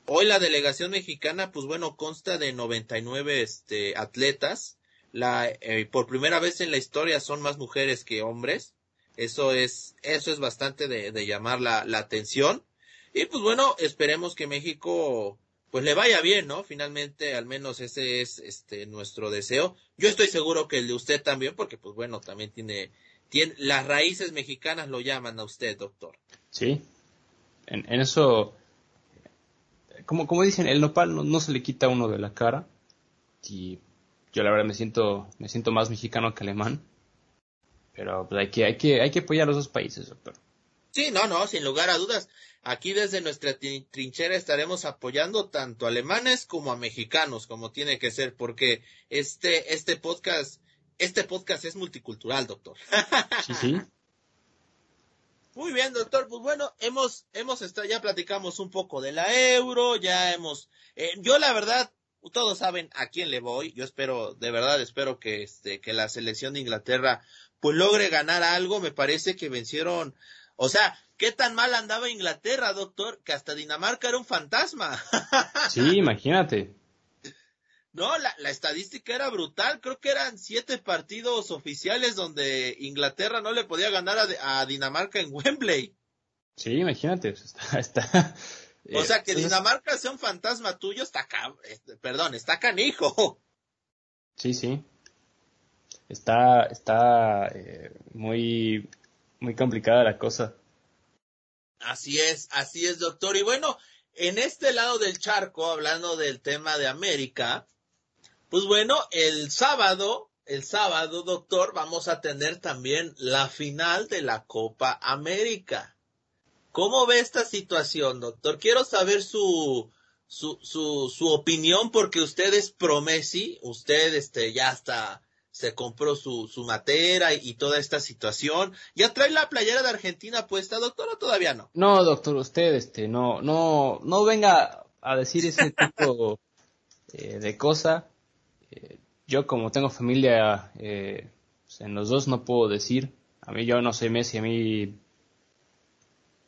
Hoy la delegación mexicana, pues bueno, consta de 99 este, atletas. La, eh, por primera vez en la historia son más mujeres que hombres. Eso es, eso es bastante de, de llamar la, la atención. Y pues bueno, esperemos que México pues le vaya bien, ¿no? Finalmente, al menos ese es este nuestro deseo. Yo estoy seguro que el de usted también, porque pues bueno, también tiene, tiene las raíces mexicanas lo llaman a usted, doctor. Sí, en, eso, como, como dicen, el nopal no, se le quita uno de la cara. Y yo la verdad me siento, me siento más mexicano que alemán. Pero pues hay que, hay que, hay que apoyar a los dos países, doctor. Sí, no, no, sin lugar a dudas. Aquí desde nuestra trinchera estaremos apoyando tanto a alemanes como a mexicanos, como tiene que ser, porque este, este podcast, este podcast es multicultural, doctor. Sí, sí. Muy bien, doctor. Pues bueno, hemos, hemos estado, ya platicamos un poco de la euro, ya hemos, eh, yo la verdad, todos saben a quién le voy. Yo espero, de verdad, espero que este, que la selección de Inglaterra, pues logre ganar algo. Me parece que vencieron, o sea, ¿qué tan mal andaba Inglaterra, doctor? Que hasta Dinamarca era un fantasma. Sí, imagínate. No, la, la, estadística era brutal. Creo que eran siete partidos oficiales donde Inglaterra no le podía ganar a, Dinamarca en Wembley. Sí, imagínate. Pues, está, está, o sea, que Dinamarca sea un fantasma tuyo está, este, perdón, está canijo. Sí, sí. Está, está eh, muy, muy complicada la cosa. Así es, así es, doctor. Y bueno, en este lado del charco, hablando del tema de América, Pues bueno, el sábado, el sábado, doctor, vamos a tener también la final de la Copa América. ¿Cómo ve esta situación, doctor? Quiero saber su, su, su, su opinión porque usted es promesi, usted este, ya está se compró su, su matera y, toda esta situación. ¿Ya trae la playera de Argentina puesta, doctor, o todavía no? No, doctor, usted, este, no, no, no venga a decir ese tipo eh, de cosa. Eh, yo como tengo familia eh, pues, en los dos no puedo decir. A mí yo no soy Messi, a mí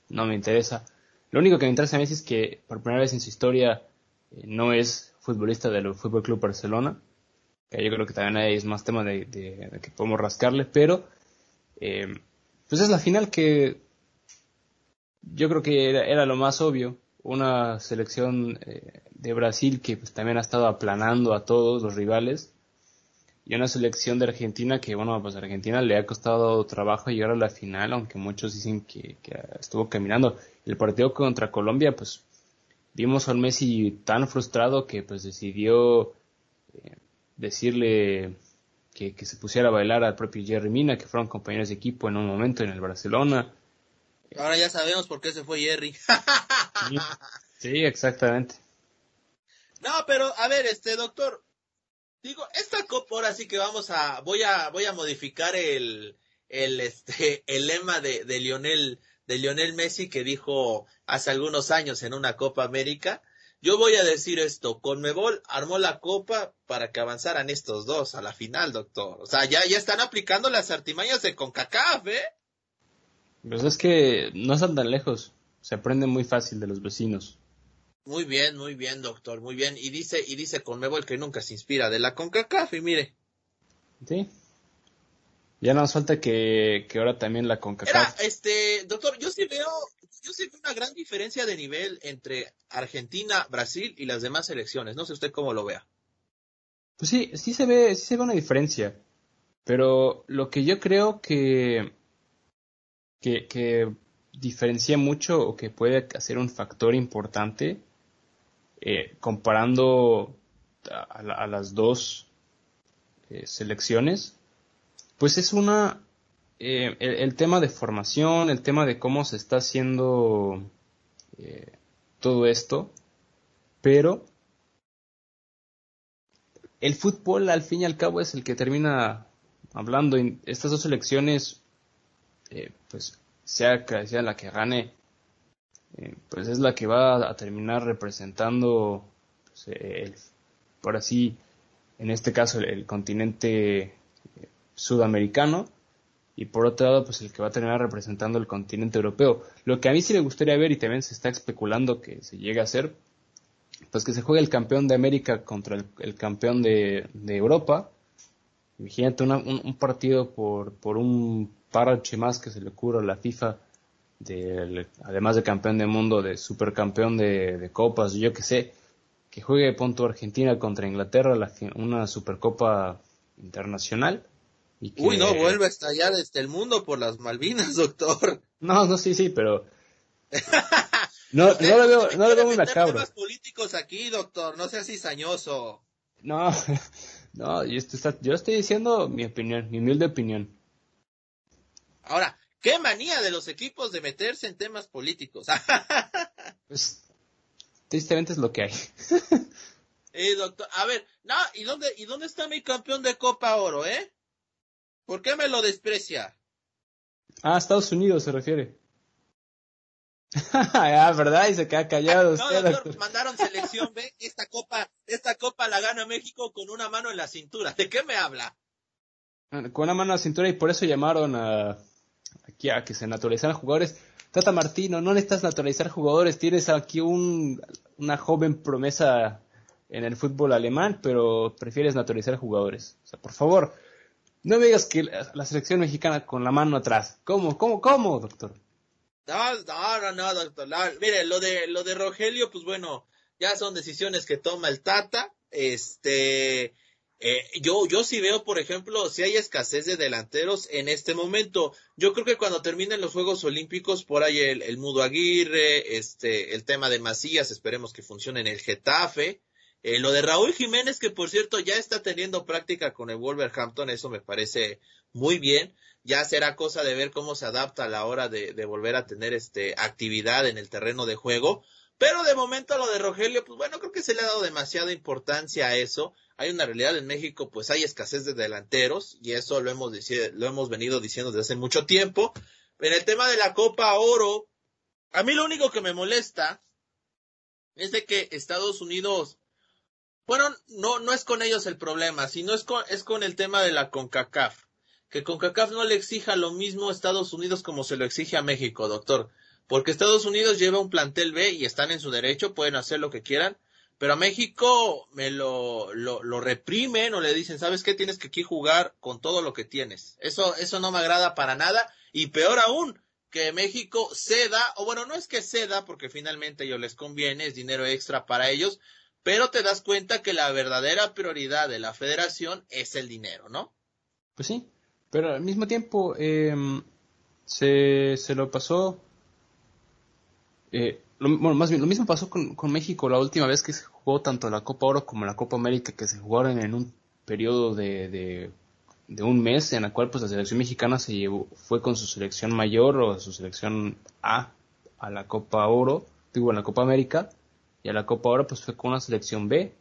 no me interesa. Lo único que me interesa a Messi es que por primera vez en su historia no es futbolista del Fútbol Club Barcelona yo creo que también hay más tema de, que podemos rascarle, pero eh, pues es la final que yo creo que era, lo más obvio, una selección eh, de Brasil que pues también ha estado aplanando a todos los rivales. Y una selección de Argentina que bueno pues a Argentina le ha costado trabajo llegar a la final aunque muchos dicen que, estuvo caminando. El partido contra Colombia pues vimos al Messi tan frustrado que pues decidió eh, decirle que, se pusiera a bailar al propio Jerry Mina, que fueron compañeros de equipo en un momento en el Barcelona. Ahora ya sabemos por qué se fue Jerry. sí, exactamente. No, pero a ver, este doctor, digo, esta copa ahora sí que vamos a, voy a, voy a modificar el, el, este, el lema de, de Lionel, de Lionel Messi que dijo hace algunos años en una Copa América, yo voy a decir esto, Conmebol armó la copa para que avanzaran estos dos a la final, doctor. O sea, ya, ya están aplicando las artimañas de CONCACAF, ¿eh? Pues es que no están tan lejos, se aprende muy fácil de los vecinos. Muy bien, muy bien, doctor, muy bien. Y dice, y dice Conmebol que nunca se inspira de la CONCACAF, y mire. Sí. Ya nos falta que, que ahora también la CONCACAF. este, doctor, yo sí veo, yo sé una gran diferencia de nivel entre Argentina, Brasil y las demás selecciones. No sé usted cómo lo vea. Pues sí, sí se ve, sí se ve una diferencia. Pero lo que yo creo que, que, diferencia mucho o que puede ser un factor importante eh, comparando a, las dos eh, selecciones, pues es una eh, el, tema de formación, el tema de cómo se está haciendo eh, todo esto, pero el fútbol al fin y al cabo es el que termina hablando. En estas dos elecciones, eh, pues sea, sea la que gane, pues es la que va a terminar representando, pues, por así, en este caso, el continente sudamericano y por otro lado, pues el que va a terminar representando el continente europeo. Lo que a mí sí me gustaría ver y también se está especulando que se llegue a hacer, pues que se juegue el campeón de América contra el, campeón de, Europa. Imagínate un, partido por, por un parche más que se le ocurra a la FIFA, de, además de campeón de mundo, de supercampeón de, de copas, yo que sé, que juegue punto Argentina contra Inglaterra, una supercopa internacional Uy, no, vuelve a estallar este el mundo por las Malvinas, doctor. No, no, sí, sí, pero... no, no le veo, no le veo una cabra. políticos aquí, doctor, no seas cizañoso. No, no, yo estoy, yo estoy diciendo mi opinión, mi humilde opinión. Ahora, qué manía de los equipos de meterse en temas políticos. pues, tristemente es lo que hay. eh, doctor, a ver, no, ¿y dónde, ¿y dónde está mi campeón de Copa Oro, eh? ¿Por qué me lo desprecia? Ah, Estados Unidos se refiere. ah, ¿verdad? Y se queda callado. no, doctor, mandaron selección B. Esta copa, esta copa la gana México con una mano en la cintura. ¿De qué me habla? Con una mano en la cintura y por eso llamaron a, aquí a que se naturalizaran jugadores. Tata Martino, no necesitas naturalizar jugadores. Tienes aquí un, una joven promesa en el fútbol alemán, pero prefieres naturalizar jugadores. O sea, por favor, no me digas que la selección mexicana con la mano atrás. ¿Cómo, cómo, cómo, doctor? No, no, no, doctor. mire, lo de, lo de Rogelio, pues bueno, ya son decisiones que toma el Tata. Este, eh, yo, yo sí veo, por ejemplo, si hay escasez de delanteros en este momento. Yo creo que cuando terminen los Juegos Olímpicos, por ahí el, Mudo Aguirre, este, el tema de Macías, esperemos que funcione en el Getafe. Eh, lo de Raúl Jiménez, que por cierto ya está teniendo práctica con el Wolverhampton, eso me parece muy bien. Ya será cosa de ver cómo se adapta a la hora de, volver a tener este actividad en el terreno de juego. Pero de momento lo de Rogelio, pues bueno, creo que se le ha dado demasiada importancia a eso. Hay una realidad en México, pues hay escasez de delanteros y eso lo hemos, lo hemos venido diciendo desde hace mucho tiempo. En el tema de la Copa Oro, a mí lo único que me molesta es de que Estados Unidos, bueno, no, no es con ellos el problema, sino es con, es con el tema de la CONCACAF. Que CONCACAF no le exija lo mismo a Estados Unidos como se lo exige a México, doctor. Porque Estados Unidos lleva un plantel B y están en su derecho, pueden hacer lo que quieran, pero a México me lo, lo, reprimen o le dicen, ¿sabes qué? Tienes que aquí jugar con todo lo que tienes. Eso, eso no me agrada para nada. Y peor aún, que México ceda, o bueno, no es que ceda, porque finalmente ellos les conviene, es dinero extra para ellos, pero te das cuenta que la verdadera prioridad de la federación es el dinero, ¿no? Pues sí, pero al mismo tiempo eh, se, se lo pasó eh, lo, bueno, más bien, lo mismo pasó con, con, México la última vez que se jugó tanto la Copa Oro como la Copa América, que se jugaron en un periodo de, de, un mes, en la cual pues la selección mexicana se llevó, fue con su selección mayor o su selección A a la Copa Oro, digo, en la Copa América, y a la Copa Oro pues fue con una selección B,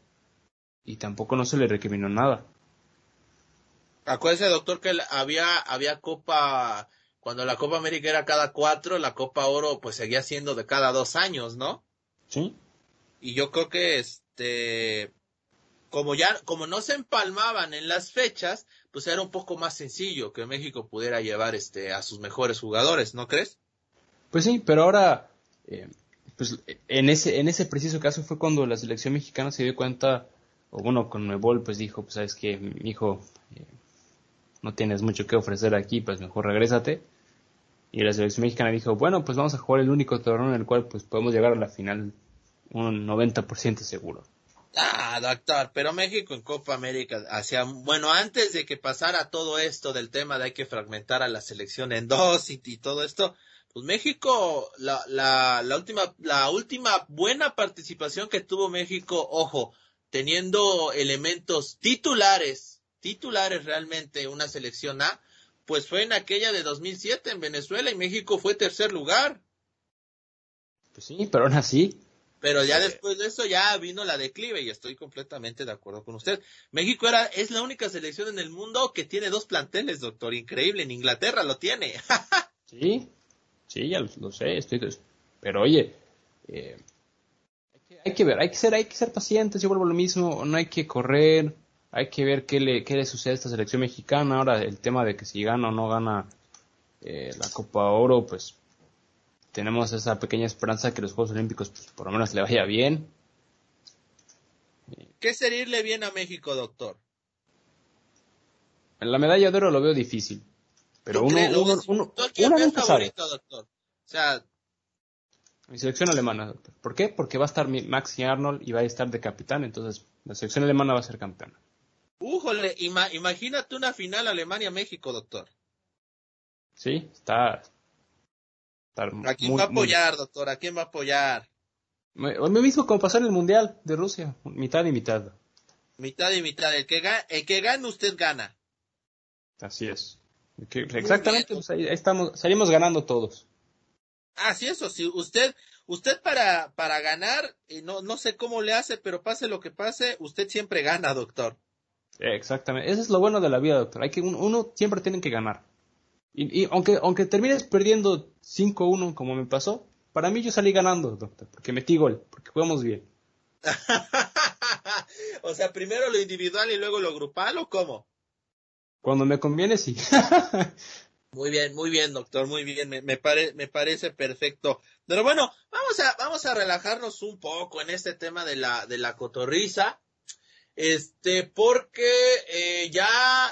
y tampoco no se le recriminó nada. Acuérdese, doctor, que había, había Copa cuando la Copa América era cada cuatro, la Copa Oro pues seguía siendo de cada dos años, ¿no? Sí. Y yo creo que este, como ya, como no se empalmaban en las fechas, pues era un poco más sencillo que México pudiera llevar este a sus mejores jugadores, ¿no crees? Pues sí, pero ahora, eh, pues en ese, en ese preciso caso fue cuando la selección mexicana se dio cuenta, o bueno, con Nuevol pues dijo, pues sabes que hijo, eh, no tienes mucho que ofrecer aquí, pues mejor regrésate. Y la selección mexicana dijo, bueno, pues vamos a jugar el único torneo en el cual pues podemos llegar a la final un 90% seguro. Ah, doctor, pero México en Copa América hacía, bueno, antes de que pasara todo esto del tema de hay que fragmentar a la selección en dos y todo esto, pues México, la, la, la última, la última buena participación que tuvo México, ojo, teniendo elementos titulares titulares realmente una selección A, pues fue en aquella de 2007 en Venezuela y México fue tercer lugar. Pues sí, pero aún así. Pero ya después de eso ya vino la declive y estoy completamente de acuerdo con usted. México era, es la única selección en el mundo que tiene dos planteles, doctor. Increíble, en Inglaterra lo tiene. sí, sí, ya lo, sé, estoy, pero oye, eh, hay que ver, hay que ser, hay que ser pacientes, yo vuelvo a lo mismo, no hay que correr, hay que ver qué le, qué le sucede a esta selección mexicana. Ahora, el tema de que si gana o no gana eh, la Copa Oro, pues tenemos esa pequeña esperanza de que los Juegos Olímpicos, pues, por lo menos le vaya bien. ¿Qué sería irle bien a México, doctor? En la medalla de oro lo veo difícil. Pero uno, uno, uno, uno favorito, doctor? O sea, mi selección alemana, doctor. ¿Por qué? Porque va a estar Max y Arnold y va a estar de capitán, entonces la selección alemana va a ser campeona. Újole, imagínate una final Alemania-México, doctor. Sí, está. ¿A quién va a apoyar, doctor? ¿A quién va a apoyar? Lo mismo como pasar el Mundial de Rusia, mitad y mitad. Mitad y mitad. El que, el que gane, usted gana. Así es. Exactamente, pues ahí, estamos, salimos ganando todos. Así es, eso, si usted, usted para, para ganar, no, no sé cómo le hace, pero pase lo que pase, usted siempre gana, doctor. Exactamente, eso es lo bueno de la vida, doctor. Hay que uno, siempre tiene que ganar. Y, y aunque aunque termines perdiendo 5-1 como me pasó, para mí yo salí ganando, doctor, porque metí gol, porque jugamos bien. o sea, primero lo individual y luego lo grupal o cómo? Cuando me conviene, sí. muy bien, muy bien, doctor, muy bien, me, me, parece perfecto. Pero bueno, vamos a, vamos a relajarnos un poco en este tema de la, de la cotorriza. Este, porque eh, ya,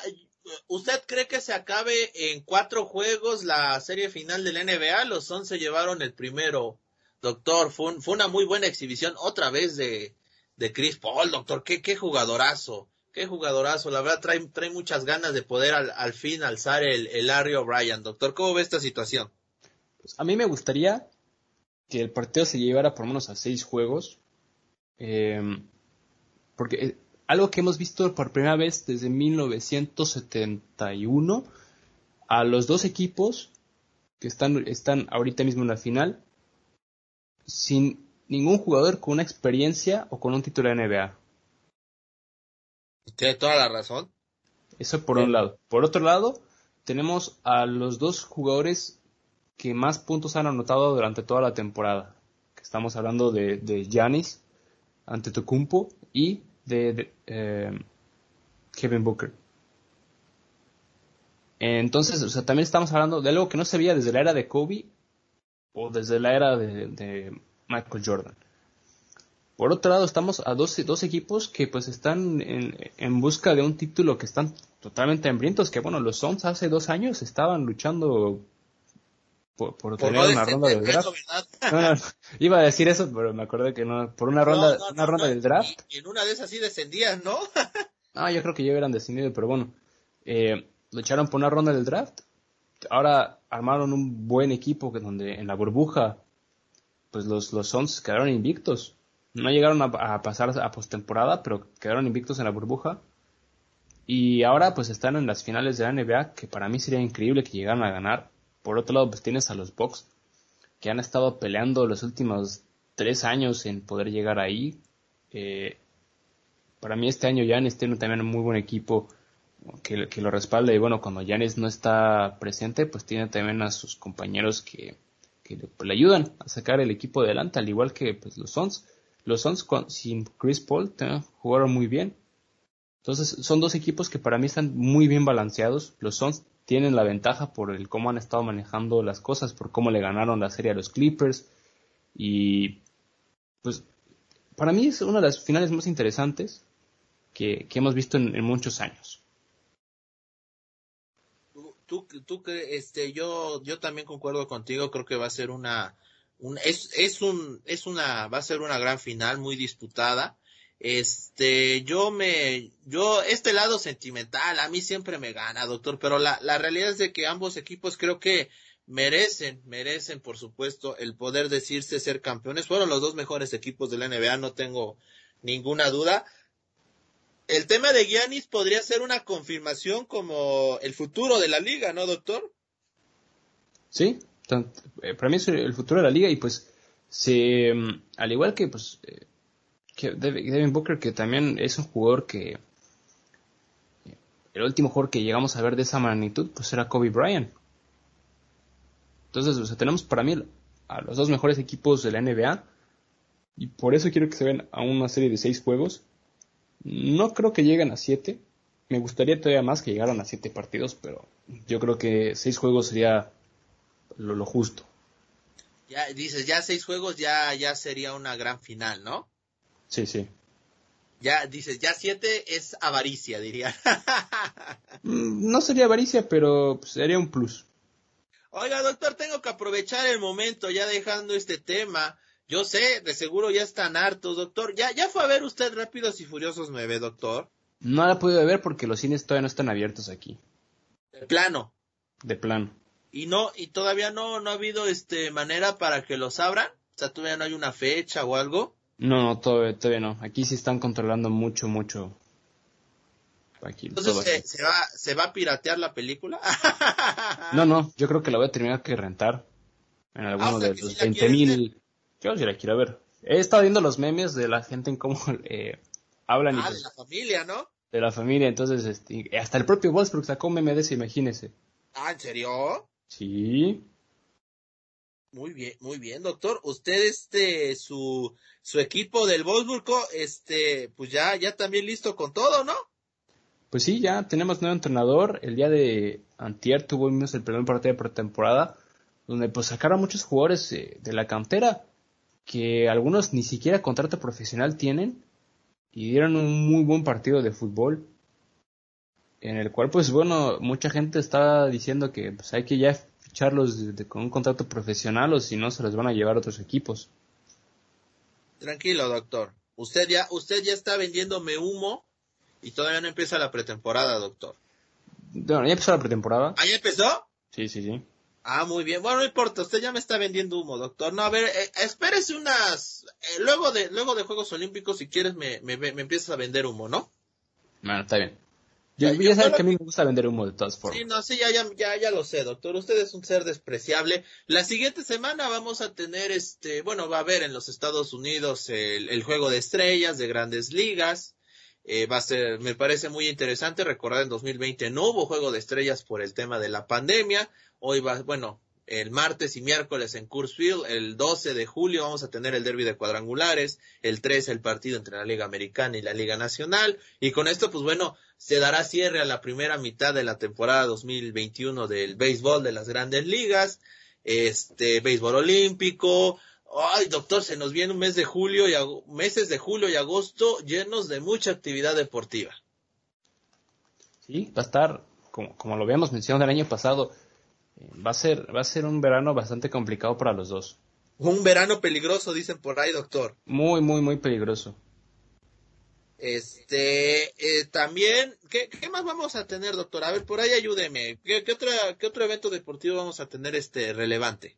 ¿usted cree que se acabe en cuatro juegos la serie final del NBA? Los once llevaron el primero, doctor. Fue, fue una muy buena exhibición otra vez de, de Chris Paul, doctor. Qué, qué jugadorazo, qué jugadorazo. La verdad trae, trae muchas ganas de poder al, fin alzar el, el Larry O'Brien, doctor. ¿Cómo ve esta situación? Pues a mí me gustaría que el partido se llevara por lo menos a seis juegos. Eh, porque eh, algo que hemos visto por primera vez desde 1971, a los dos equipos que están, están ahorita mismo en la final, sin ningún jugador con una experiencia o con un título de NBA. Tiene toda la razón. Eso por un lado. Por otro lado, tenemos a los dos jugadores que más puntos han anotado durante toda la temporada. Estamos hablando de Giannis ante Tocumpo y de, eh, Kevin Booker. Entonces, o sea, también estamos hablando de algo que no se veía desde la era de Kobe o desde la era de, Michael Jordan. Por otro lado, estamos a dos, dos equipos que pues están en, en, busca de un título que están totalmente hambrientos, que bueno, los Suns hace dos años estaban luchando por, tener una ronda del draft. iba a decir eso, pero me acordé que no, por una ronda, una ronda del draft. Y, en una de esas sí descendían, ¿no? ah, yo creo que ya hubieran descendido, pero bueno, eh, lucharon por una ronda del draft. Ahora armaron un buen equipo que donde en la burbuja, pues los, los Suns quedaron invictos. No llegaron a, pasar a postemporada, pero quedaron invictos en la burbuja. Y ahora pues están en las finales de la NBA, que para mí sería increíble que llegaran a ganar por otro lado, pues tienes a los Bucks que han estado peleando los últimos tres años en poder llegar ahí. Eh, para mí este año Giannis tiene también un muy buen equipo que, lo respalda y bueno, cuando Giannis no está presente, pues tiene también a sus compañeros que, le ayudan a sacar el equipo adelante, al igual que pues, los Suns. Los Suns sin Chris Paul jugaron muy bien. Entonces son dos equipos que para mí están muy bien balanceados. Los Suns tienen la ventaja por el cómo han estado manejando las cosas, por cómo le ganaron la serie a los Clippers. Y pues para mí es una de las finales más interesantes que, hemos visto en, muchos años. Tú, tú, este, yo, yo también concuerdo contigo, creo que va a ser una, es, es un, es una, va a ser una gran final, muy disputada. Este, yo me, yo, este lado sentimental, a mí siempre me gana, doctor, pero la, la realidad es de que ambos equipos creo que merecen, merecen, por supuesto, el poder decirse ser campeones. Fueron los dos mejores equipos de la NBA, no tengo ninguna duda. El tema de Giannis podría ser una confirmación como el futuro de la liga, ¿no, doctor? Sí, eh, para mí es el futuro de la liga y pues se, mm, al igual que pues eh, que Devin Booker, que también es un jugador que el último jugador que llegamos a ver de esa magnitud, pues era Kobe Bryant. Entonces, tenemos para mí a los dos mejores equipos de la NBA y por eso quiero que se ven a una serie de seis juegos. No creo que lleguen a siete. Me gustaría todavía más que llegaran a siete partidos, pero yo creo que seis juegos sería lo, lo justo. Ya dices, ya seis juegos ya, ya sería una gran final, ¿no? Sí, sí. Ya dices, ya siete es avaricia, diría. Mm, no sería avaricia, pero sería un plus. Oiga, doctor, tengo que aprovechar el momento ya dejando este tema. Yo sé, de seguro ya están hartos, doctor. ¿Ya, ya fue a ver usted Rápidos y Furiosos 9, doctor? No la he podido ver porque los cines todavía no están abiertos aquí. De plano. De plano. Y no, y todavía no, no ha habido este manera para que los abran. O sea, todavía no hay una fecha o algo. No, no, todavía, todavía no. Aquí sí están controlando mucho, mucho. Aquí, Entonces, ¿se, va, ¿se va a piratear la película? no, no, yo creo que la voy a tener que rentar. En ah, alguno de los 20 mil. Yo sí la quiero ver. He estado viendo los memes de la gente en cómo eh, hablan. Ah, de la familia, ¿no? De la familia, entonces, este, hasta el propio Wolfsburg sacó un meme de ese, imagínese. Ah, ¿en serio? Sí. Muy bien, muy bien, doctor. Usted, este, su, su equipo del Wolfsburgo, este, pues ya, ya también listo con todo, ¿no? Pues sí, ya tenemos nuevo entrenador. El día de antier tuvimos el primer partido de pretemporada, donde pues sacaron muchos jugadores de, la cantera, que algunos ni siquiera contrato profesional tienen, y dieron un muy buen partido de fútbol en el cual pues bueno mucha gente está diciendo que pues hay que ya ficharlos con un contrato profesional o si no se los van a llevar a otros equipos. Tranquilo, doctor. Usted ya, usted ya está vendiéndome humo y todavía no empieza la pretemporada, doctor. Bueno, ya empezó la pretemporada. ¿Ah, ya empezó? Sí, sí, sí. Ah, muy bien. Bueno, no importa, usted ya me está vendiendo humo, doctor. No, a ver, eh, espérese unas... Eh, luego de luego de Juegos Olímpicos, si quieres, me, me, me empiezas a vender humo, ¿no? Bueno, está bien. Yo, ya, sabes que a mí me gusta vender humo de todas formas. Sí, no, sí, ya, ya, ya, ya lo sé, doctor. Usted es un ser despreciable. La siguiente semana vamos a tener este, bueno, va a haber en los Estados Unidos el, el juego de estrellas de grandes ligas. Eh, va a ser, me parece muy interesante. Recordar en 2020 no hubo juego de estrellas por el tema de la pandemia. Hoy va, bueno, el martes y miércoles en Courseville, el 12 de julio vamos a tener el derby de cuadrangulares, el 13 el partido entre la Liga Americana y la Liga Nacional, y con esto, pues bueno, se dará cierre a la primera mitad de la temporada 2021 del béisbol de las grandes ligas, este, béisbol olímpico, ay doctor, se nos viene un mes de julio y meses de julio y agosto llenos de mucha actividad deportiva. Sí, va a estar, como, como lo habíamos mencionado el año pasado, Va a ser, va a ser un verano bastante complicado para los dos. Un verano peligroso, dicen por ahí, doctor. Muy, muy, muy peligroso. Este, eh, también, ¿qué, ¿qué, más vamos a tener, doctor? A ver, por ahí ayúdeme. ¿Qué, qué, otra, ¿Qué otro evento deportivo vamos a tener este relevante?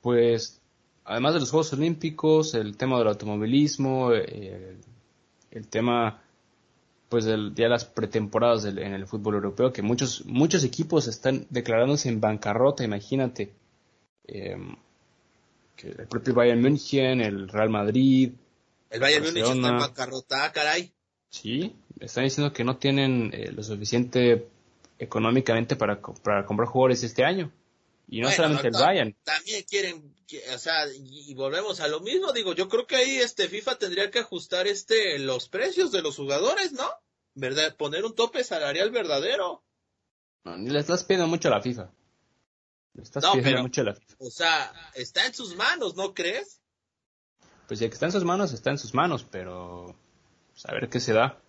Pues, además de los Juegos Olímpicos, el tema del automovilismo, eh, el tema pues del, ya las pretemporadas en el fútbol europeo, que muchos, muchos equipos están declarándose en bancarrota, imagínate. Em, que el propio Bayern München, el Real Madrid. El Bayern München está en bancarrota, ah, caray. Sí, están diciendo que no tienen eh, lo suficiente económicamente para, para comprar jugadores este año. Y no solamente el Bayern. También quieren, o sea, y, volvemos a lo mismo, digo, yo creo que ahí este FIFA tendría que ajustar este los precios de los jugadores, ¿no? ¿verdad? Poner un tope salarial verdadero. No, ni le estás pidiendo mucho a la FIFA. Le estás pidiendo mucho a la FIFA. O sea, está en sus manos, ¿no crees? Pues ya que está en sus manos, está en sus manos, pero pues, a ver qué se da.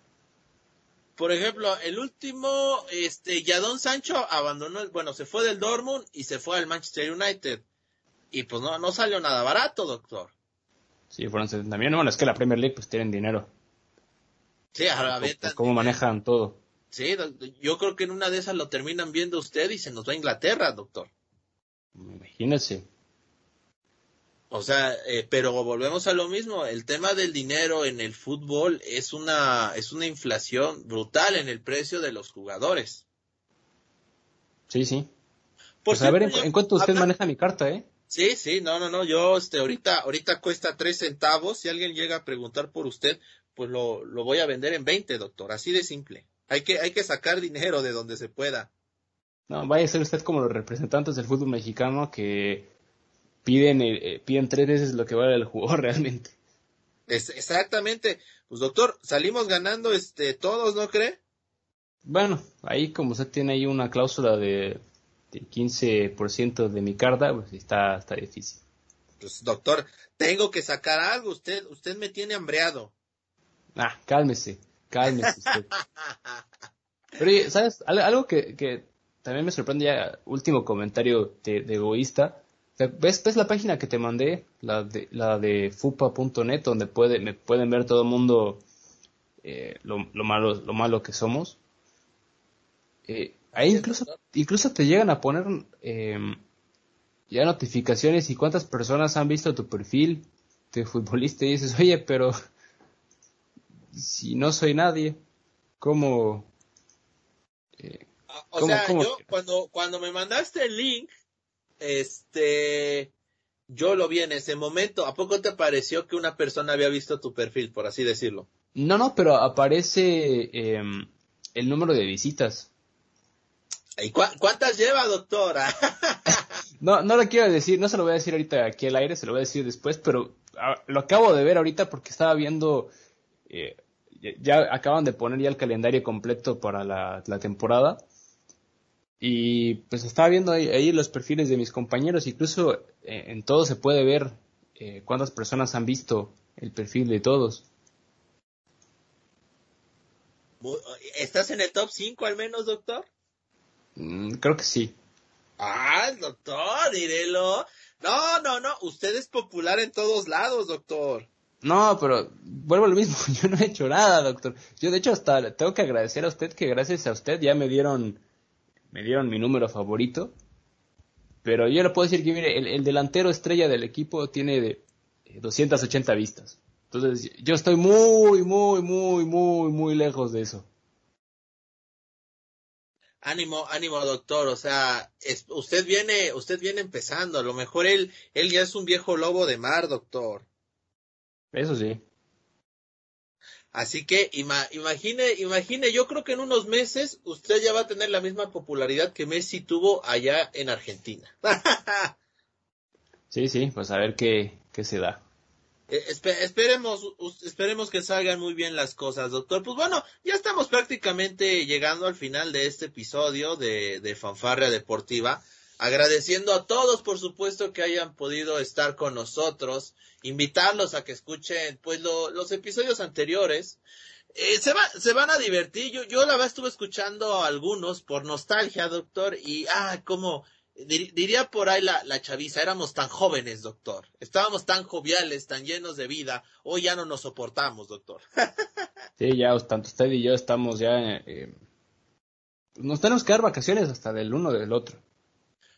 Por ejemplo, el último, este, Yadon Sancho abandonó, bueno, se fue del Dortmund y se fue al Manchester United. Y pues no, no salió nada barato, doctor. Sí, fueron 70 millones. Bueno, es que la Premier League pues tienen dinero. Sí, a ¿Cómo manejan todo? Sí, yo creo que en una de esas lo terminan viendo usted y se nos va a Inglaterra, doctor. Imagínese. O sea, eh, pero volvemos a lo mismo. El tema del dinero en el fútbol es una es una inflación brutal en el precio de los jugadores. Sí, sí. pues a ver, en, cuanto usted maneja mi carta, ¿eh? Sí, sí, no, no, no. Yo, este, ahorita, ahorita cuesta tres centavos. Si alguien llega a preguntar por usted, pues lo, lo voy a vender en 20, doctor, así de simple. Hay que, hay que sacar dinero de donde se pueda. No, vaya a ser usted como los representantes del fútbol mexicano que piden, eh, eh, piden tres veces lo que vale el jugador realmente. Es, exactamente. Pues doctor, salimos ganando este todos, ¿no cree? Bueno, ahí como usted tiene ahí una cláusula de, de 15% de mi carta, pues está, está difícil. Pues doctor, tengo que sacar algo, usted, usted me tiene hambreado. Ah, cálmese, cálmese usted. Pero, ¿sabes? Algo que, que también me sorprende ya, último comentario de, egoísta. ¿Ves, ¿Ves la página que te mandé? La de, la de fupa.net, donde puede, me pueden ver todo el mundo eh, lo, lo, malo, lo malo que somos. Eh, ahí incluso, incluso te llegan a poner eh, ya notificaciones y cuántas personas han visto tu perfil de futbolista y dices, oye, pero si no soy nadie, ¿cómo? Eh, o sea, yo cuando, cuando me mandaste el link, este, yo lo vi en ese momento. ¿A poco te pareció que una persona había visto tu perfil, por así decirlo? No, no, pero aparece em, el número de visitas. ¿Y cuántas lleva, doctora? no, no lo quiero decir, no se lo voy a decir ahorita aquí al aire, se lo voy a decir después, pero ah, lo acabo de ver ahorita porque estaba viendo eh, ya acaban de poner ya el calendario completo para la, temporada. Y pues estaba viendo ahí, los perfiles de mis compañeros, incluso eh, en todo se puede ver eh, cuántas personas han visto el perfil de todos. ¿Estás en el top 5 al menos, doctor? Mm, creo que sí. Ah, doctor, direlo. No, no, no, usted es popular en todos lados, doctor. No, pero vuelvo a lo mismo, yo no he hecho nada, doctor. Yo de hecho hasta tengo que agradecer a usted que gracias a usted ya me dieron me dieron mi número favorito Pero yo le puedo decir que, mire, el, delantero estrella del equipo tiene de 280 eh, vistas. Entonces, yo estoy muy, muy, muy, muy, muy lejos de eso. Ánimo, ánimo, doctor. O sea, usted viene, usted viene empezando. A lo mejor él, él ya es un viejo lobo de mar, doctor. Eso sí. Así que imagine, imagine, yo creo que en unos meses usted ya va a tener la misma popularidad que Messi tuvo allá en Argentina. sí, sí, pues a ver qué, qué se da. Eh, esperemos, esperemos que salgan muy bien las cosas, doctor. Pues bueno, ya estamos prácticamente llegando al final de este episodio de, de Fanfarria Deportiva. Agradeciendo a todos, por supuesto, que hayan podido estar con nosotros, invitarlos a que escuchen, pues, los episodios anteriores. Eh, se, va, se van a divertir. Yo, yo la verdad estuve escuchando algunos por nostalgia, doctor, y, ah, como, diría por ahí la, la chaviza, éramos tan jóvenes, doctor. Estábamos tan joviales, tan llenos de vida. Hoy ya no nos soportamos, doctor. sí, ya, tanto usted y yo estamos ya, eh, nos tenemos que dar vacaciones hasta del uno del otro.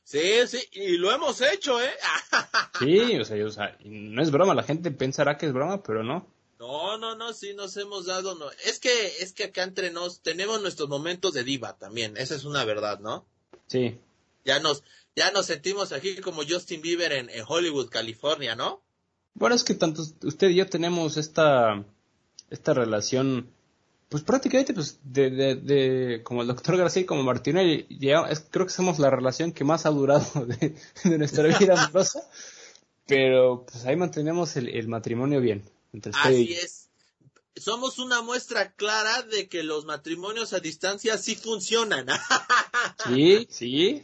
Sí, sí, y lo hemos hecho, ¿eh? sí, o sea, o sea, no es broma, la gente pensará que es broma, pero no. No, no, no, sí nos hemos dado, no. Es que, es que acá entre nos tenemos nuestros momentos de diva también, esa es una verdad, ¿no? Sí. Ya nos, ya nos sentimos aquí como Justin Bieber en, en Hollywood, California, ¿no? Bueno, es que tanto usted y yo tenemos esta, esta relación pues prácticamente, pues, de, de, de como el doctor García y como Martinelli, creo que somos la relación que más ha durado de, nuestra vida amorosa, pero pues ahí mantenemos el, matrimonio bien. Entre Así es. Somos una muestra clara de que los matrimonios a distancia sí funcionan. sí, sí.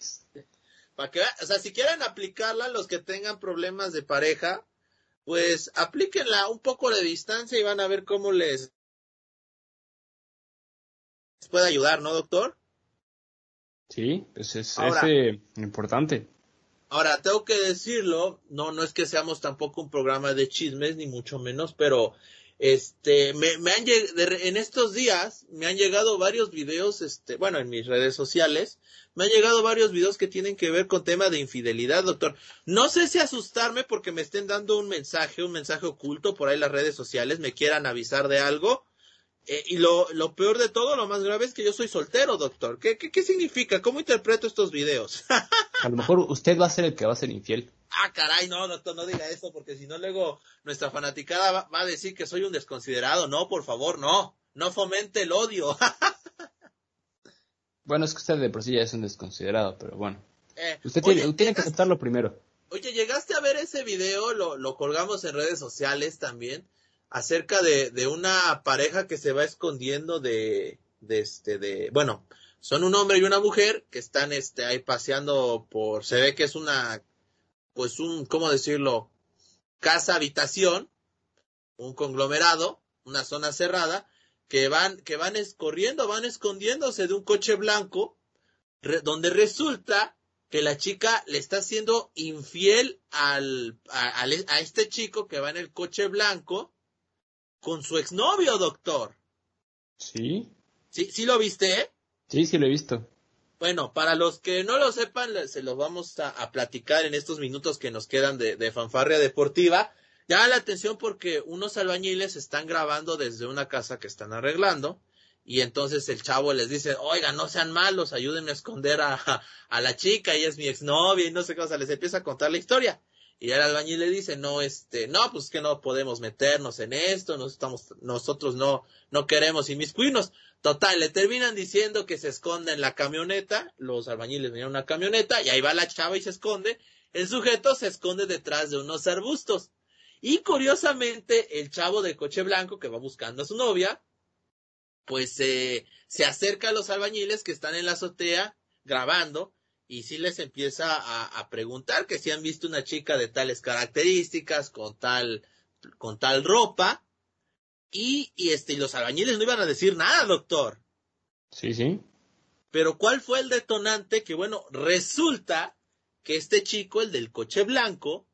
Para que, o sea, si quieren aplicarla, los que tengan problemas de pareja, pues aplíquenla un poco de distancia y van a ver cómo les puede ayudar, ¿no, doctor? Sí, pues es, importante. Ahora, tengo que decirlo, no, no es que seamos tampoco un programa de chismes, ni mucho menos, pero este, me, me han en estos días me han llegado varios videos, este, bueno, en mis redes sociales, me han llegado varios videos que tienen que ver con tema de infidelidad, doctor. No sé si asustarme porque me estén dando un mensaje, un mensaje oculto por ahí en las redes sociales, me quieran avisar de algo, eh, y lo, lo, peor de todo, lo más grave es que yo soy soltero, doctor. ¿Qué, qué, qué significa? ¿Cómo interpreto estos videos? a lo mejor usted va a ser el que va a ser infiel. Ah, caray, no, doctor, no diga eso, porque si no luego nuestra fanaticada va, a decir que soy un desconsiderado. No, por favor, no. No fomente el odio. bueno, es que usted de por sí ya es un desconsiderado, pero bueno. Eh, usted tiene, tiene que aceptarlo primero. Oye, ¿llegaste a ver ese video? Lo, lo colgamos en redes sociales también acerca de, de una pareja que se va escondiendo de, de este, de, bueno, son un hombre y una mujer que están este, ahí paseando por, se ve que es una, pues un, ¿cómo decirlo? Casa habitación, un conglomerado, una zona cerrada, que van, que van corriendo, van escondiéndose de un coche blanco, donde resulta que la chica le está siendo infiel al, a, este chico que va en el coche blanco, con su exnovio, doctor. Sí. ¿Sí, sí lo viste? Sí, sí lo he visto. Bueno, para los que no lo sepan, se los vamos a, platicar en estos minutos que nos quedan de, de fanfarria deportiva. Llama la atención porque unos albañiles están grabando desde una casa que están arreglando y entonces el chavo les dice, oiga, no sean malos, ayúdenme a esconder a, a la chica, ella es mi exnovia y no sé qué, o les empieza a contar la historia. Y el albañil le dice, no, este, no, pues que no podemos meternos en esto, nos estamos, nosotros no, no queremos inmiscuirnos. Total, le terminan diciendo que se esconde en la camioneta, los albañiles venían una camioneta, y ahí va la chava y se esconde. El sujeto se esconde detrás de unos arbustos. Y curiosamente, el chavo de coche blanco que va buscando a su novia, pues se acerca a los albañiles que están en la azotea grabando y sí les empieza a, preguntar que si han visto una chica de tales características, con tal, con tal ropa, y, y este, los albañiles no iban a decir nada, doctor. Sí, sí. Pero ¿cuál fue el detonante? Que bueno, resulta que este chico, el del coche blanco,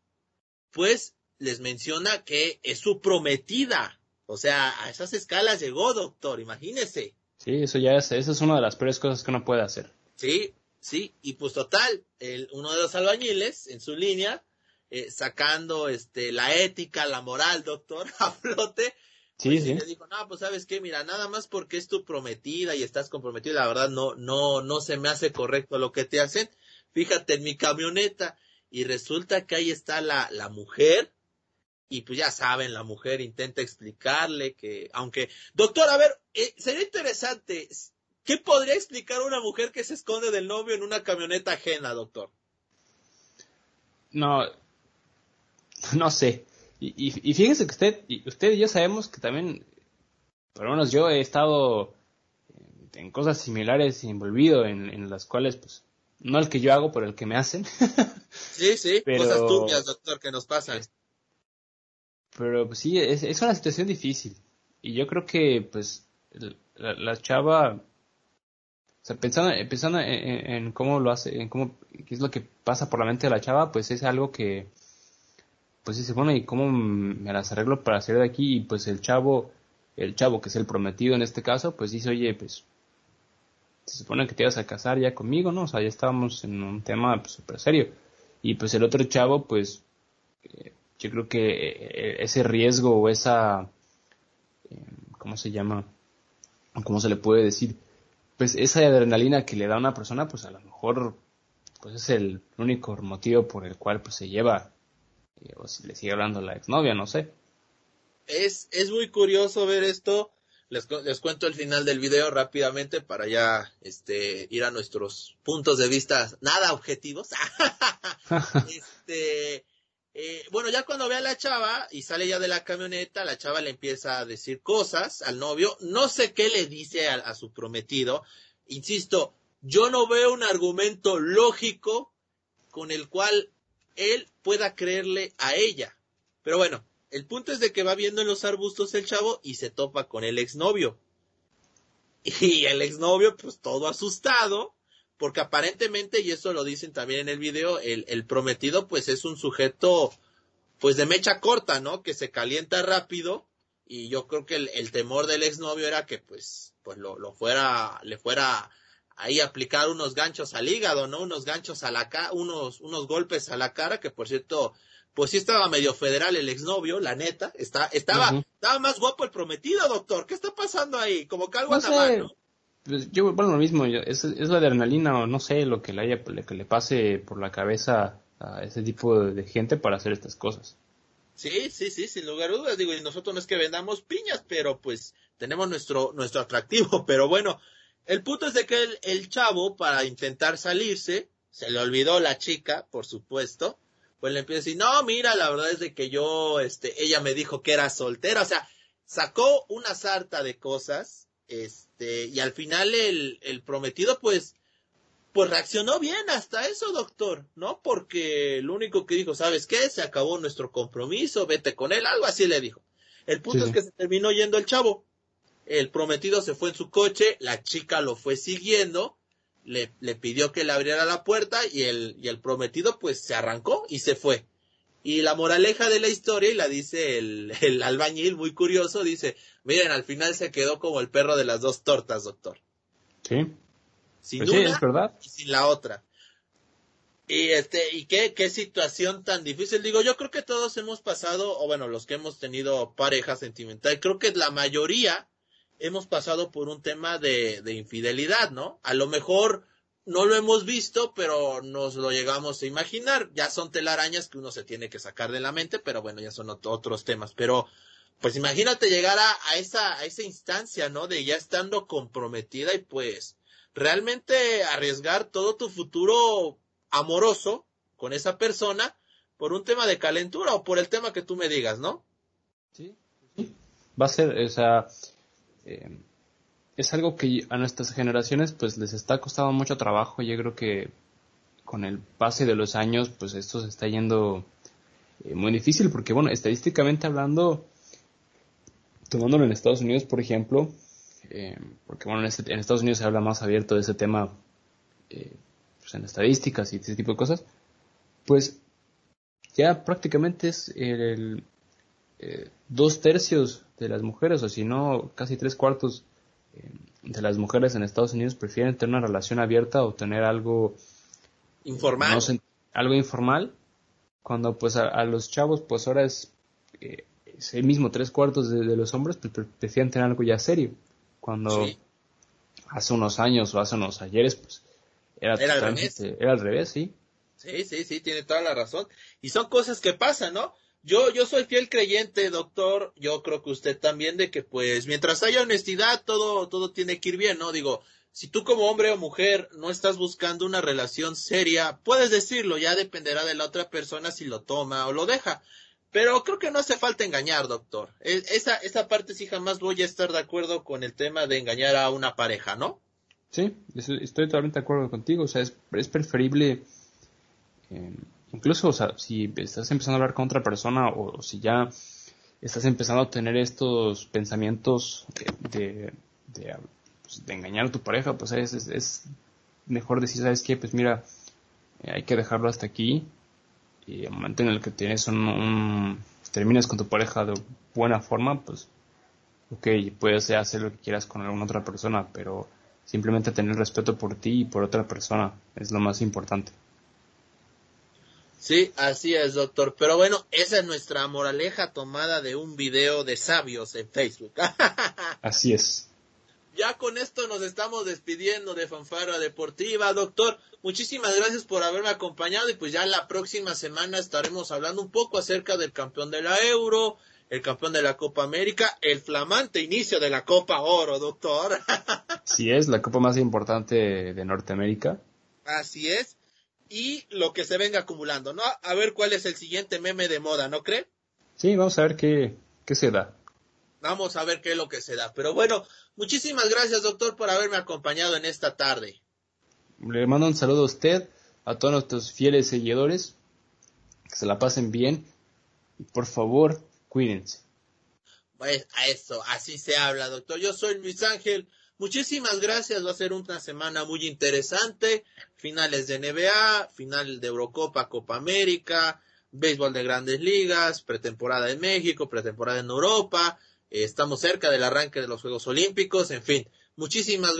pues les menciona que es su prometida. O sea, a esas escalas llegó, doctor, imagínese. Sí, eso ya es, eso es una de las peores cosas que uno puede hacer. Sí, ¿sí? Y pues total, el, uno de los albañiles en su línea, eh, sacando este, la ética, la moral, doctor, a flote, Sí, pues, sí. y le dijo, no, pues sabes qué, mira, nada más porque es tu prometida y estás comprometido, la verdad no, no, no se me hace correcto lo que te hacen. Fíjate en mi camioneta y resulta que ahí está la, la mujer y pues ya saben, la mujer intenta explicarle que, aunque, doctor, a ver, eh, sería interesante, ¿qué podría explicar una mujer que se esconde del novio en una camioneta ajena, doctor? No, no sé. Y, y, y fíjese que usted y, usted y yo sabemos que también, por lo menos yo he estado en cosas similares involuido en, en las cuales, pues, no el que yo hago, pero el que me hacen. Sí, sí, Pero- cosas turbias, doctor, que nos pasan. Pero pues, sí, es, es una situación difícil. Y yo creo que, pues, la chava, o sea, pensando, pensando en, cómo lo hace, en cómo, qué es lo que pasa por la mente de la chava, pues es algo que, pues dice, bueno, ¿y cómo me las arreglo para salir de aquí? Y pues el chavo, el chavo que es el prometido en este caso, pues dice, oye, pues, se supone que te ibas a casar ya conmigo, ¿no? O sea, ya estábamos en un tema súper serio. Y pues el otro chavo, pues, eh, yo creo que eh, ese riesgo o esa, eh, ¿cómo se llama? ¿O ¿Cómo se le puede decir? Pues esa adrenalina que le da a una persona, pues a lo mejor, pues es el único motivo por el cual pues se lleva, eh, o si le sigue hablando a la exnovia, no sé. es, es muy curioso ver esto. Les, les cuento el final del video rápidamente para ya este, ir a nuestros puntos de vista nada objetivos. este, eh, bueno, ya cuando ve a la chava y sale ya de la camioneta, la chava le empieza a decir cosas al novio. No sé qué le dice a, a su prometido. Insisto, yo no veo un argumento lógico con el cual él pueda creerle a ella. Pero bueno, el punto es de que va viendo en los arbustos el chavo y se topa con el exnovio. Y el exnovio, pues todo asustado, porque aparentemente, y eso lo dicen también en el video, el, el prometido, pues es un sujeto, pues de mecha corta, ¿no? Que se calienta rápido. Y yo creo que el, el temor del exnovio era que, pues, pues lo, lo fuera, le fuera ahí aplicar unos ganchos al hígado, ¿no? Unos ganchos a la cara, unos, unos golpes a la cara, que por cierto, pues sí estaba medio federal el exnovio, la neta, está, estaba, estaba más guapo el prometido, doctor. ¿Qué está pasando ahí? Como que algo No anda mal, sé, ¿no? Pues yo, bueno, lo mismo, es, es la adrenalina o no sé lo que le, haya, que le pase por la cabeza a ese tipo de, de gente para hacer estas cosas. Sí, sí, sí, sin lugar a dudas. Digo, y nosotros no es que vendamos piñas, pero pues tenemos nuestro, nuestro atractivo. Pero bueno, el punto es de que el, el chavo, para intentar salirse, se le olvidó la chica, por supuesto, pues le empieza a decir, no, mira, la verdad es de que yo, este, ella me dijo que era soltera. O sea, sacó una sarta de cosas, este, y al final el, el prometido, pues, pues reaccionó bien hasta eso, doctor, ¿no? Porque el único que dijo, ¿sabes qué? Se acabó nuestro compromiso, vete con él, algo así le dijo. El punto Sí, es que se terminó yendo el chavo. El prometido se fue en su coche, la chica lo fue siguiendo, le, le pidió que le abriera la puerta y el, y el prometido pues se arrancó y se fue. Y la moraleja de la historia, y la dice el, el albañil, muy curioso, dice, miren, al final se quedó como el perro de las dos tortas, doctor. Sí, Sin pues sí, una es verdad. y sin la otra. Y este, y qué, qué situación tan difícil. Digo, yo creo que todos hemos pasado, o bueno, los que hemos tenido pareja sentimental, creo que la mayoría hemos pasado por un tema de, de infidelidad, ¿no? A lo mejor no lo hemos visto, pero nos lo llegamos a imaginar. Ya son telarañas que uno se tiene que sacar de la mente, pero bueno, ya son ot- otros temas. Pero, pues imagínate llegar a, a esa, a esa instancia, ¿no? De ya estando comprometida y pues, realmente arriesgar todo tu futuro amoroso con esa persona por un tema de calentura o por el tema que tú me digas, ¿no? Sí, va a ser, o sea, eh, es algo que a nuestras generaciones pues les está costando mucho trabajo. Yo creo que con el pase de los años pues esto se está yendo eh, muy difícil porque bueno, estadísticamente hablando, tomándolo en Estados Unidos por ejemplo, eh, porque bueno, en, este- en Estados Unidos se habla más abierto de ese tema eh, pues, en estadísticas y ese tipo de cosas, pues ya prácticamente es el, eh, dos tercios de las mujeres, o si no, casi tres cuartos de las mujeres en Estados Unidos prefieren tener una relación abierta o tener algo informal. algo informal, cuando pues a, los chavos pues ahora es, eh, el mismo tres cuartos de, los hombres pues, prefieren tener algo ya serio. Cuando hace unos años o hace unos ayeres pues era, era al revés. Era al revés, sí. Sí, sí, sí, tiene toda la razón. Y son cosas que pasan, ¿no? Yo, yo soy fiel creyente, doctor. Yo creo que usted también de que, pues, mientras haya honestidad, todo, todo tiene que ir bien, ¿no? Digo, si tú como hombre o mujer no estás buscando una relación seria, puedes decirlo, ya dependerá de la otra persona si lo toma o lo deja. Pero creo que no hace falta engañar, doctor. E, esa, esa parte sí jamás voy a estar de acuerdo con el tema de engañar a una pareja, ¿no? Sí, estoy totalmente de acuerdo contigo. O sea, es, es preferible eh, incluso, o sea, si estás empezando a hablar con otra persona o, si ya estás empezando a tener estos pensamientos de, pues, de, engañar a tu pareja, pues es, es, mejor decir, ¿sabes qué? Pues mira, eh, hay que dejarlo hasta aquí. Y el momento en el que tienes un, terminas con tu pareja de buena forma, pues, ok, puedes hacer lo que quieras con alguna otra persona, pero simplemente tener respeto por ti y por otra persona es lo más importante. Sí, así es, doctor. Pero bueno, esa es nuestra moraleja tomada de un video de sabios en Facebook. así es. Ya con esto nos estamos despidiendo de Fanfara Deportiva, doctor. Muchísimas gracias por haberme acompañado y pues ya la próxima semana estaremos hablando un poco acerca del campeón de la Euro, el campeón de la Copa América, el flamante inicio de la Copa Oro, doctor. sí es, la copa más importante de Norteamérica. Así es y lo que se venga acumulando, ¿no? A ver cuál es el siguiente meme de moda, ¿no cree? Sí, vamos a ver qué, qué se da. Vamos a ver qué es lo que se da. Pero bueno, muchísimas gracias, doctor, por haberme acompañado en esta tarde. Le mando un saludo a usted, a todos nuestros fieles seguidores. Que se la pasen bien. Y por favor, cuídense. Pues a eso, así se habla, doctor. Yo soy Luis Ángel. Muchísimas gracias, va a ser una semana muy interesante. Finales de NBA, final de Eurocopa, Copa América, béisbol de grandes ligas, pretemporada en México, pretemporada en Europa. Eh, estamos cerca del arranque de los Juegos Olímpicos, en fin. Muchísimas,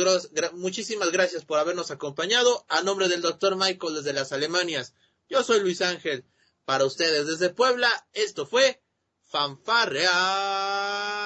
muchísimas gracias por habernos acompañado. A nombre del doctor Michael desde las Alemanias, yo soy Luis Ángel. Para ustedes desde Puebla, esto fue Fanfarrea